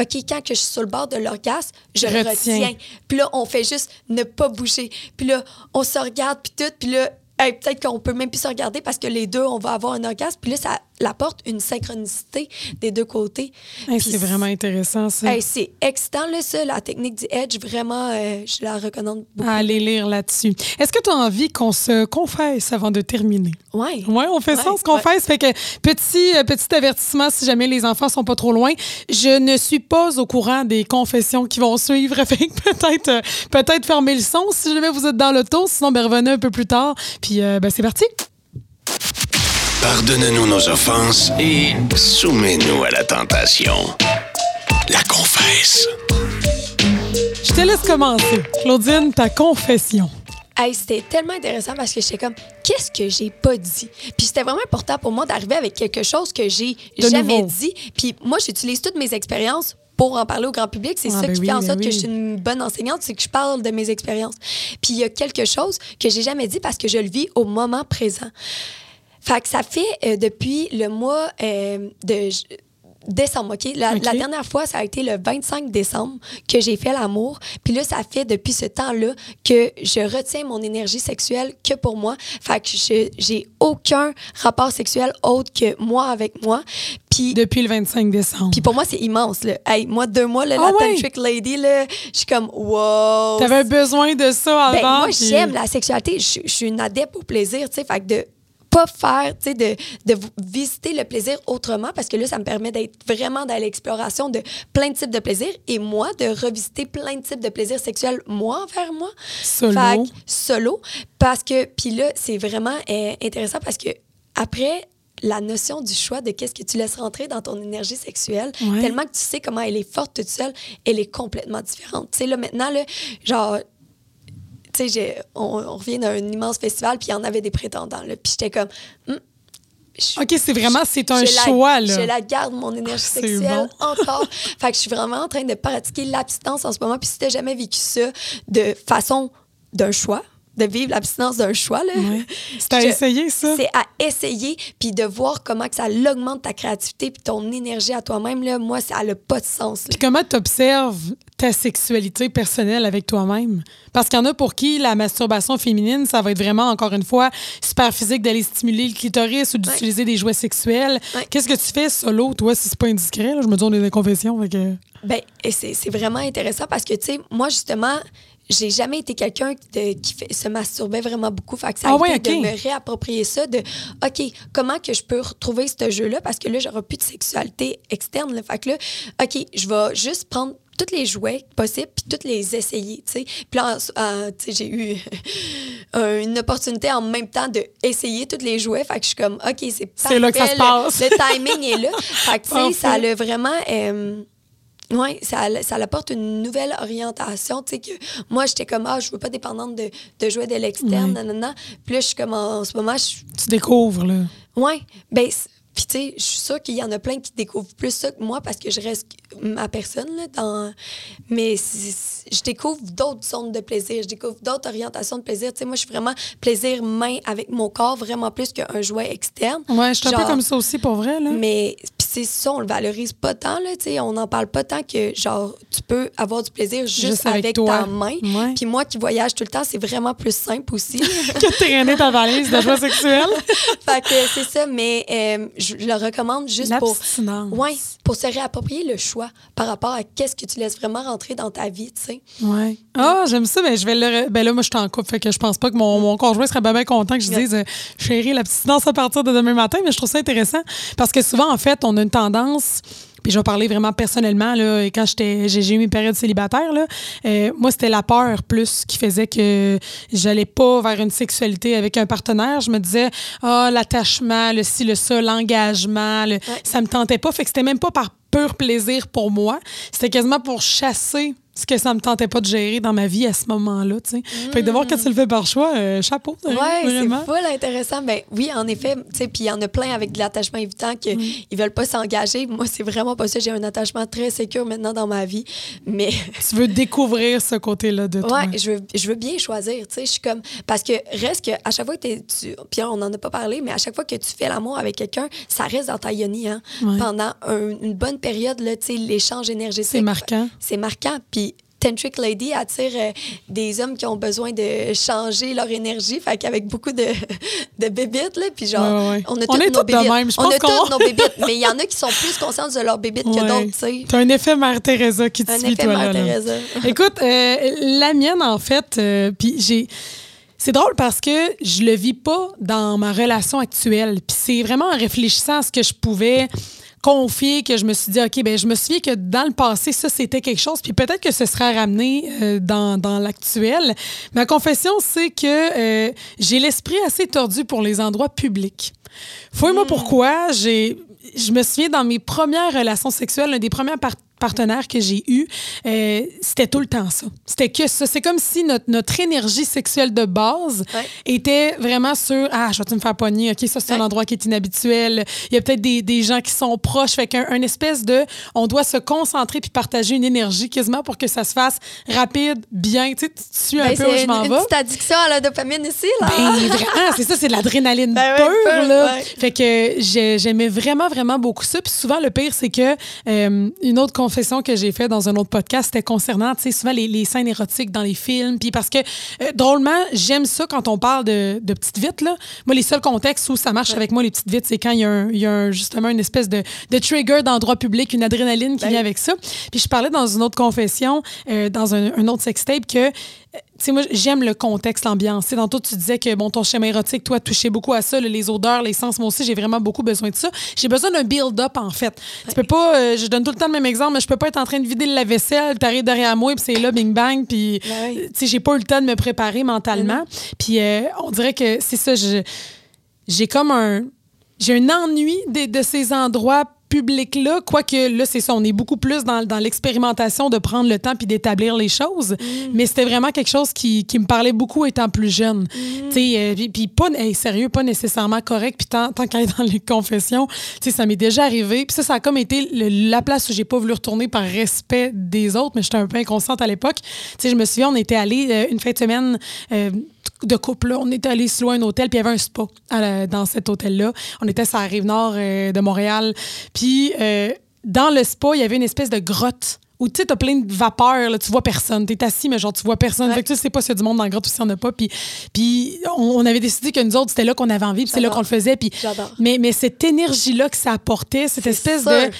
OK, quand que je suis sur le bord de l'orgasme, je le Retiens. retiens. Puis là, on fait juste ne pas bouger. Puis là, on se regarde, puis tout. Puis là, hey, peut-être qu'on peut même plus se regarder parce que les deux, on va avoir un orgasme. Puis là, ça apporte une synchronicité des deux côtés. Hey, c'est vraiment intéressant, ça. Hey, c'est excitant, là, ça, la technique du edge. Vraiment, euh, je la recommande beaucoup. À aller lire là-dessus. Est-ce que tu as envie qu'on se confesse avant de terminer? Ouais. Oui, on fait ça, on se confesse. Fait que petit, euh, petit avertissement, si jamais les enfants sont pas trop loin, je ne suis pas au courant des confessions qui vont suivre. Fait que peut-être euh, peut-être fermer le son si jamais vous êtes dans l'auto. Sinon, ben, revenez un peu plus tard. Puis, ben, c'est parti. Pardonne-nous nos offenses et soumets-nous à la tentation. La confesse. Je te laisse commencer. Claudine, ta confession. Hey, c'était tellement intéressant parce que j'étais comme, qu'est-ce que j'ai pas dit? Puis c'était vraiment important pour moi d'arriver avec quelque chose que j'ai jamais nouveau. dit. Puis moi, j'utilise toutes mes expériences pour en parler au grand public. C'est Ah, ça ben qui oui, fait en ben sorte que oui. je suis une bonne enseignante, c'est que je parle de mes expériences. Puis il y a quelque chose que j'ai jamais dit parce que je le vis au moment présent. Fait que ça fait euh, depuis le mois euh, de décembre, OK? La, dernière fois, ça a été le 25 décembre que j'ai fait l'amour. Puis là, ça fait depuis ce temps-là que je retiens mon énergie sexuelle que pour moi. Fait que je- j'ai aucun rapport sexuel autre que moi avec moi. Puis Depuis le 25 décembre. puis pour moi, c'est immense. Là. Hey, moi, deux mois, là, Ah la ouais? tantric lady, je suis comme, wow. T'avais besoin de ça Ben, avant. moi, puis- j'aime la sexualité. Je suis une adepte au plaisir. Fait que de pas faire, tu sais, de, visiter le plaisir autrement, parce que là, ça me permet d'être vraiment dans l'exploration de plein de types de plaisirs. Et moi, de revisiter plein de types de plaisirs sexuels, moi, envers moi. Solo. Fait solo. Parce que, puis là, c'est vraiment euh, intéressant parce que après, la notion du choix de qu'est-ce que tu laisses rentrer dans ton énergie sexuelle, Ouais. tellement que tu sais comment elle est forte toute seule, elle est complètement différente. Tu sais, là, maintenant, là, genre, tu sais, j'ai- on, on revient d'un immense festival, puis il y en avait des prétendants, là. Puis j'étais comme, je- OK, c'est vraiment, c'est un la- choix, là. Je la garde, mon énergie Ah, sexuelle, bon. encore. fait que je suis vraiment en train de pratiquer l'abstinence en ce moment. Puis si t'as jamais vécu ça de façon d'un choix, de vivre l'abstinence d'un choix. Là. C'est à Je- essayer, ça. C'est à essayer, puis de voir comment que ça augmente ta créativité puis ton énergie à toi-même. Là, moi, ça n'a pas de sens. Puis comment tu observes ta sexualité personnelle avec toi-même? Parce qu'il y en a pour qui la masturbation féminine, ça va être vraiment, encore une fois, super physique d'aller stimuler le clitoris ou d'utiliser des jouets sexuels. Ouais. Qu'est-ce que tu fais solo, toi, si c'est pas indiscret? là? Je me dis, on est les confessions. fait que- Ben, c'est vraiment intéressant parce que, tu sais, moi, justement, j'ai jamais été quelqu'un qui fait- se masturbait vraiment beaucoup. Fait que ça a Ah ouais, été de me réapproprier ça, de OK, comment que je peux retrouver ce jeu-là? Parce que là, j'aurai plus de sexualité externe. Là. Fait que là, OK, je vais juste prendre tous les jouets possibles puis tous les essayer, tu sais. Puis là, j'ai eu une opportunité en même temps de essayer tous les jouets. Fait que je suis comme, OK, c'est C'est là que ça se parfait, le- passe. Le, timing est là. Fait que, tu sais, Parfait. ça a vraiment... euh, oui, ça, ça apporte une nouvelle orientation. Tu sais, que moi, j'étais comme, ah, je veux pas dépendante de, de jouer de l'externe, Ouais. nanana. Puis là, je suis comme, en, en ce moment, je, Tu découvres, là. Ouais, ben puis tu sais, je suis sûre qu'il y en a plein qui découvrent plus ça que moi parce que je reste ma personne là dans mais je découvre d'autres zones de plaisir, je découvre d'autres orientations de plaisir. Tu sais, moi je suis vraiment plaisir main avec mon corps vraiment plus qu'un jouet externe. Ouais, je suis un peu comme ça aussi, pour vrai, là. Mais c'est ça, on le valorise pas tant là, tu sais, on n'en parle pas tant que genre tu peux avoir du plaisir juste, Juste avec avec, toi. ta main. Ouais. Puis moi qui voyage tout le temps, c'est vraiment plus simple aussi. que traîner ta valise de sexuels. fait que c'est ça, mais euh, je le recommande juste pour L'abstinence. Ouais, pour se réapproprier le choix par rapport à qu'est-ce que tu laisses vraiment rentrer dans ta vie, tu sais. Ouais. Ah, j'aime ça, mais je vais le. re- Ben là, moi, je suis en couple, fait que je pense pas que mon, mon conjoint serait bien, content que je Ouais. dise, euh, chérie, la petite danse à partir de demain matin, mais je trouve ça intéressant parce que souvent, en fait, on a une tendance. Puis je vais parler vraiment personnellement, là, quand j'étais, j'ai eu mes périodes célibataires, là, euh, moi, c'était la peur plus qui faisait que j'allais pas vers une sexualité avec un partenaire. Je me disais, ah, l'attachement, le ci, le ça, l'engagement, le- ça me tentait pas. Fait que c'était même pas par pur plaisir pour moi. C'était quasiment pour chasser ce que ça me tentait pas de gérer dans ma vie à ce moment-là, tu sais. Fait que de voir que tu le fais par choix, euh, chapeau, sérieux, Ouais, c'est full intéressant. Ben oui, en effet, tu sais, puis il y en a plein avec de l'attachement évitant que ils veulent pas s'engager. Moi, c'est vraiment pas ça. J'ai un attachement très sécure maintenant dans ma vie, mais Tu veux découvrir ce côté-là de toi. Ouais, je veux, je veux bien choisir, tu sais, je suis comme parce que reste que à chaque fois que tu puis on en a pas parlé, mais à chaque fois que tu fais l'amour avec quelqu'un, ça reste dans ta yoni hein. Ouais. Pendant un- une bonne période là, tu sais, l'échange énergétique. C'est marquant. C'est marquant puis Tantric Lady attire euh, des hommes qui ont besoin de changer leur énergie, fait qu'avec beaucoup de, de bébites, là, puis genre, Ouais, ouais. on a On toutes est nos bébites. même. Je on a toutes nos bébites, mais il y en a qui sont plus conscientes de leurs bébites que d'autres, tu sais. T'as un effet Mère Teresa qui te Un suit, effet toi, là, Mère là. Teresa. Écoute, euh, la mienne, en fait, euh, puis j'ai. C'est drôle parce que je le vis pas dans ma relation actuelle. Puis c'est vraiment en réfléchissant à ce que je pouvais confier que je me suis dit, OK, ben je me souviens que dans le passé, ça, c'était quelque chose. Puis peut-être que ce sera ramené euh, dans, dans l'actuel. Ma confession, c'est que euh, j'ai l'esprit assez tordu pour les endroits publics. Fouille-moi pourquoi. J'ai, je me souviens dans mes premières relations sexuelles, un des premiers par- partenaires que j'ai eu, euh, c'était tout le temps ça. C'était que ça. C'est comme si notre, notre énergie sexuelle de base Ouais. était vraiment sur Ah, je vais-tu me faire pogner? OK, ça, c'est un endroit qui est inhabituel. Il y a peut-être des, des gens qui sont proches. Fait qu'un un espèce de. On doit se concentrer puis partager une énergie quasiment pour que ça se fasse rapide, bien. Tu sais, tu suis un Ben, peu où c'est je une, m'en une vais. petite addiction à la dopamine ici, là. Ben, vraiment, c'est ça, c'est de l'adrénaline Ben pure, pure, là. ouais. Fait que j'ai- j'aimais vraiment, vraiment beaucoup ça. Puis souvent, le pire, c'est que euh, une autre confession que j'ai faite dans un autre podcast, c'était concernant, tu sais, souvent les, les scènes érotiques dans les films. Puis parce que, euh, drôlement, j'aime ça quand on parle de, de petites vites, là. Moi, les seuls contextes où ça marche avec moi, les petites vites, c'est quand il y a, un, y a un- justement une espèce de, de trigger d'endroit public, une adrénaline qui Ben vient avec ça. Puis je parlais dans une autre confession, euh, dans un, un autre sextape, que sais, moi, j'aime le contexte, l'ambiance. Sais, Tantôt, tu disais que bon, ton schéma érotique, toi, touchait beaucoup à ça, les odeurs, les sens. Moi aussi, j'ai vraiment beaucoup besoin de ça. J'ai besoin d'un build-up, en fait. Tu peux pas, euh, je donne tout le temps le même exemple, mais je peux pas être en train de vider la vaisselle, t'arrives derrière moi, puis c'est là, bing bang, puis, Ben oui. tu sais, j'ai pas eu le temps de me préparer mentalement. Puis, euh, on dirait que c'est ça, j'ai comme un. J'ai un ennui de, de ces endroits publics-là, quoique là, c'est ça, on est beaucoup plus dans, dans l'expérimentation de prendre le temps puis d'établir les choses. Mais c'était vraiment quelque chose qui, qui me parlait beaucoup étant plus jeune. Tu sais, euh, puis- puis pas, hey, sérieux, pas nécessairement correct. Puis tant, tant qu'à être dans les confessions, tu sais, ça m'est déjà arrivé. Puis ça, ça a comme été le- la place où j'ai pas voulu retourner par respect des autres, mais j'étais un peu inconsciente à l'époque. Tu sais, je me souviens, on était allé une fin de semaine. euh, de couple. On était allé louer un hôtel, puis il y avait un spa la- dans cet hôtel-là. On était sur la rive nord euh, de Montréal. Puis euh, dans le spa, il y avait une espèce de grotte où tu sais, t'as plein de vapeur, là, tu vois personne. T'es assis, mais genre, tu vois personne. Ouais. Fait que tu sais pas s'il y a du monde dans la grotte ou s'il y en a pas. Puis, puis on, on avait décidé que nous autres, c'était là qu'on avait envie, puis c'est là qu'on le faisait. Puis, mais, mais cette énergie-là que ça apportait, cette espèce sûr. de.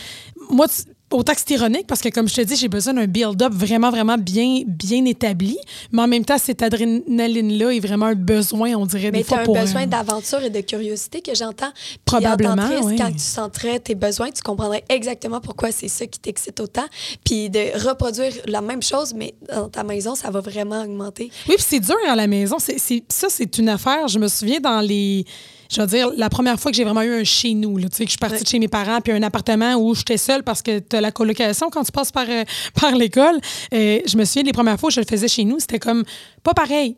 Moi, tu- autant que c'est ironique, parce que comme je te dis, j'ai besoin d'un build-up vraiment, vraiment bien, bien établi. Mais en même temps, cette adrénaline-là est vraiment un besoin, on dirait, Mais des tu fois as un besoin euh, d'aventure et de curiosité que j'entends. Probablement, oui. quand tu sentirais tes besoins, tu comprendrais exactement pourquoi c'est ça qui t'excite autant. Puis de reproduire la même chose, mais dans ta maison, ça va vraiment augmenter. Oui, puis c'est dur à la maison. Ça, c'est une affaire. Je me souviens dans les. Je veux dire, la première fois que j'ai vraiment eu un chez nous, là, tu sais, que je suis partie Ouais. de chez mes parents, puis un appartement où j'étais seule parce que tu as la colocation quand tu passes par, euh, par l'école. Euh, je me souviens, les premières fois où je le faisais chez nous, c'était comme pas pareil.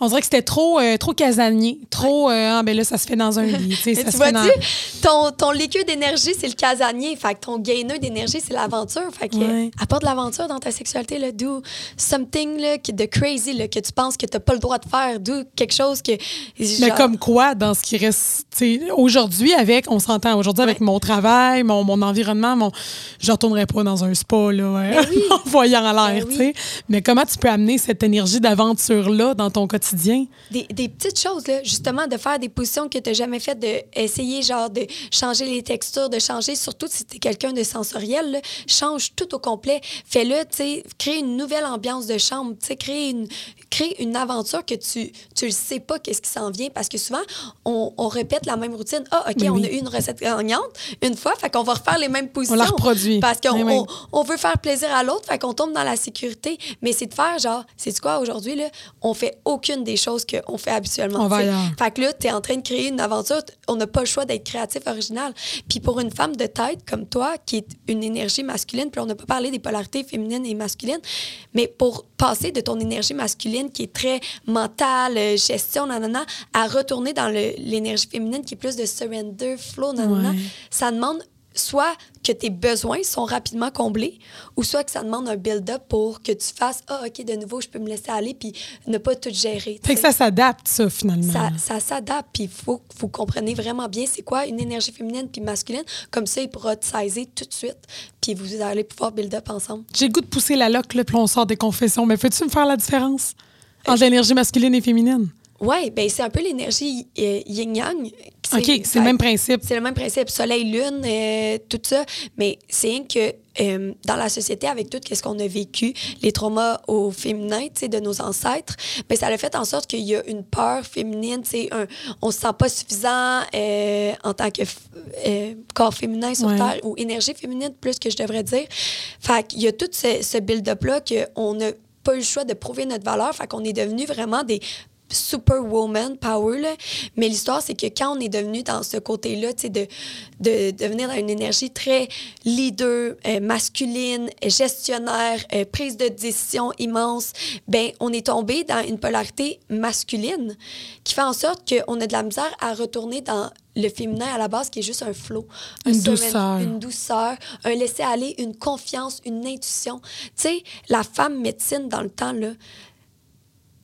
On dirait que c'était trop, euh, trop casanier. Trop, euh, ah, ben là, ça se fait dans un lit. tu sais, Mais ça tu se fait vois-tu, dans- ton, ton liquide d'énergie, c'est le casanier. Fait que ton gaineux d'énergie, c'est l'aventure. Fait que Ouais. apporte de l'aventure dans ta sexualité. Là, do something là, de crazy là, que tu penses que tu n'as pas le droit de faire. Do quelque chose que. Mais comme quoi, dans ce qui reste, aujourd'hui, avec, on s'entend, aujourd'hui, avec mon travail, mon, mon environnement, mon, je retournerais pas dans un spa, là, ouais, Ben oui. en voyant l'air, Ben tu sais. Mais comment tu peux amener cette énergie d'aventure-là dans ton quotidien? Des, des petites choses, là, justement, de faire des positions que tu n'as jamais faites, d'essayer, genre, de changer les textures, de changer, surtout si tu es quelqu'un de sensoriel, là, change tout au complet. Fais-le, tu sais, crée une nouvelle ambiance de chambre, tu sais, crée une, crée une aventure que tu tu le sais pas qu'est-ce qui s'en vient, parce que souvent, on, on répète la même routine. Ah, OK, on a eu une recette gagnante une fois, fait qu'on va refaire les mêmes positions. la reproduit. Parce qu'on Oui, oui. on- on veut faire plaisir à l'autre, fait qu'on tombe dans la sécurité. Mais c'est de faire, genre, c'est quoi, aujourd'hui, là, on fait aucune des choses qu'on fait habituellement. On va. Fait que là, tu es en train de créer une aventure. On n'a pas le choix d'être créatif, original. Puis pour une femme de tête comme toi, qui est une énergie masculine, puis on n'a pas parlé des polarités féminines et masculines, mais pour passer de ton énergie masculine qui est très mentale, euh, gestion, nanana, à retourner dans l'énergie féminine qui est plus de surrender, flow, nanana, Ouais. ça demande soit que tes besoins sont rapidement comblés, ou soit que ça demande un build-up pour que tu fasses Ah, OK, de nouveau, je peux me laisser aller, puis ne pas tout gérer. Fait que ça s'adapte, ça, finalement. Ça, ça s'adapte, puis il faut que vous compreniez vraiment bien c'est quoi une énergie féminine puis masculine. Comme ça, il pourra te saisir tout de suite, puis vous allez pouvoir build up ensemble. J'ai le goût de pousser la loque, là, puis on sort des confessions. Mais peux-tu me faire la différence? Entre l'énergie masculine et féminine? Ouais, ben c'est un peu l'énergie euh, yin-yang. OK, c'est le même principe. C'est le même principe, soleil-lune, euh, tout ça. Mais c'est que euh, dans la société, avec tout ce qu'on a vécu, les traumas au féminin, de nos ancêtres, ben, ça a fait en sorte qu'il y a une peur féminine, un- on se sent pas suffisant euh, en tant que corps féminin sur Ouais. Terre, ou énergie féminine, plus que je devrais dire. Fait qu'il y a tout ce, ce build-up-là qu'on n'a pas eu le choix de prouver notre valeur, fait qu'on est devenu vraiment des superwoman power là. mais l'histoire c'est que quand on est devenu dans ce côté-là de, de devenir dans une énergie très leader euh, masculine gestionnaire euh, prise de décision immense ben on est tombé dans une polarité masculine qui fait en sorte qu'on a de la misère à retourner dans le féminin à la base qui est juste un flow un Une douceur. une douceur, un laisser-aller, une confiance, une intuition. Tu sais, la femme médecine dans le temps, là,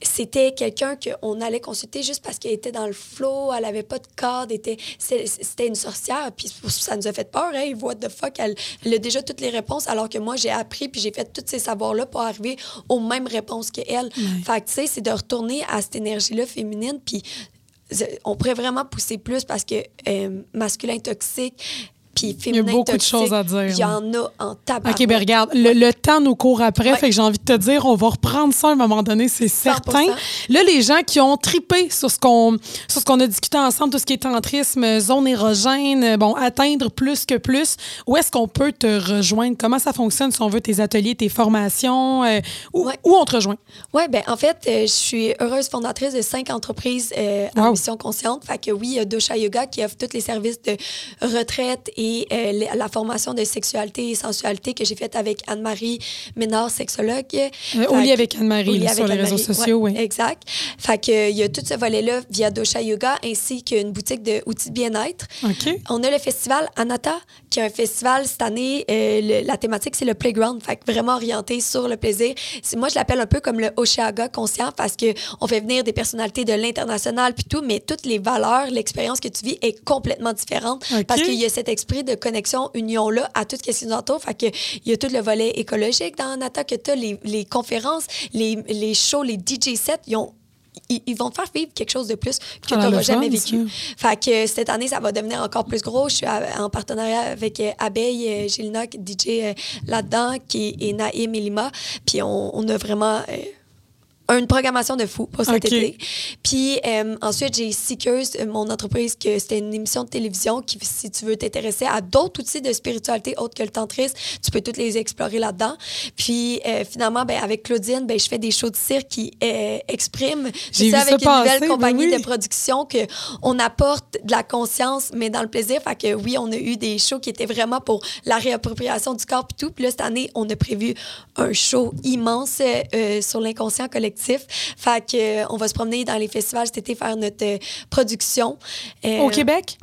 c'était quelqu'un qu'on allait consulter juste parce qu'elle était dans le flow, elle avait pas de cadre, était, c'était une sorcière, puis ça nous a fait peur, hein, what the fuck, elle, elle a déjà toutes les réponses, alors que moi, j'ai appris, puis j'ai fait tous ces savoirs-là pour arriver aux mêmes réponses qu'elle. Fait que, tu sais, c'est de retourner à cette énergie-là féminine, puis euh, on pourrait vraiment pousser plus parce que euh, masculin toxique, puis féminin beaucoup de choses à dire, Il y en a en tabac. OK, ben regarde, le, le temps nous court après, Ouais. fait que j'ai envie de te dire, on va reprendre ça à un moment donné, c'est 100%. certain. Là, les gens qui ont tripé sur ce qu'on sur ce qu'on a discuté ensemble, tout ce qui est tantrisme, zone érogène, bon, atteindre plus que plus, où est-ce qu'on peut te rejoindre? Comment ça fonctionne si on veut tes ateliers, tes formations? euh, où, Ouais. où on te rejoint? Oui, ben en fait, euh, je suis heureuse fondatrice de cinq entreprises euh, Wow. en mission consciente. Fait que oui, il y a Dosha Yoga qui offre tous les services de retraite et euh, la- formation de sexualité et sensualité que j'ai faite avec Anne-Marie Ménard, sexologue. Euh, au lit avec Anne-Marie, sur avec les réseaux sociaux, ouais, oui. Exact. Fait que euh, il y a tout ce volet-là via Dosha Yoga ainsi qu'une boutique d'outils de bien-être. On a le festival Anata qui est un festival cette année. euh, le- la thématique, c'est le playground, fait que vraiment orienté sur le plaisir. Moi, je l'appelle un peu comme le Oshiaga conscient parce que on fait venir des personnalités de l'international puis tout, mais toutes les valeurs, l'expérience que tu vis est complètement différente parce qu'il y a cet esprit de connexion, union-là à tout ce qui nous entoure. Fait que il y a tout le volet écologique dans Nata que tu as, les, les conférences, les, les shows, les DJ sets, ils ont ils, vont te faire vivre quelque chose de plus que Ah, tu n'auras jamais vécu. ça. Fait que cette année, ça va devenir encore plus gros. Je suis en partenariat avec euh, Abeille, euh, Gilnock, DJ euh, là-dedans, qui est, et Naïm et Lima. Puis on, on a vraiment une programmation de fou pour cet OK. été. Puis euh, ensuite, j'ai Seekers, euh, mon entreprise, que c'était une émission de télévision qui, si tu veux t'intéresser à d'autres outils de spiritualité autres que le tantrisme, tu peux toutes les explorer là-dedans. Puis euh, finalement, ben, avec Claudine, ben, je fais des shows de cirque qui euh, expriment, J'ai vu avec ça une nouvelle compagnie ben oui. de production que on apporte de la conscience, mais dans le plaisir. Fait que oui, on a eu des shows qui étaient vraiment pour la réappropriation du corps et tout. Puis là, cette année, on a prévu un show immense sur l'inconscient collectif. Fait que euh, on va se promener dans les festivals cet été faire notre euh, production. Euh, Au Québec?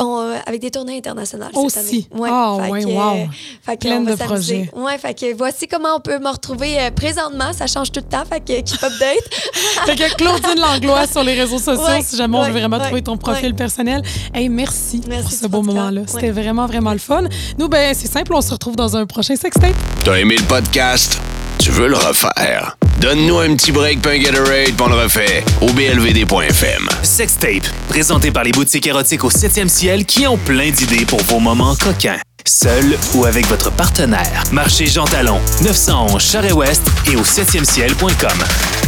on- avec des tournées internationales Aussi? cette année. Ah, fait ouais, que, wow. fait que Pleine on va de projets. Ouais, fait que voici comment on peut me retrouver présentement. Ça change tout le temps, fait que keep update. Fait que Claudine Langlois sur les réseaux sociaux, Ouais, si jamais on veut ouais, vraiment ouais, trouver ton profil ouais. personnel. Hey, merci, Merci pour ce beau moment-là. Ouais. C'était vraiment, vraiment le fun. Nous, ben, c'est simple, on se retrouve dans un prochain sextape. T'as aimé le podcast? Tu veux le refaire? Donne-nous un petit break, on le refait au blvd.fm. Sextape, présenté par les boutiques érotiques au 7e ciel qui ont plein d'idées pour vos moments coquins. Seul ou avec votre partenaire. Marché Jean Talon, 911 Charest-Ouest et au 7e ciel.com.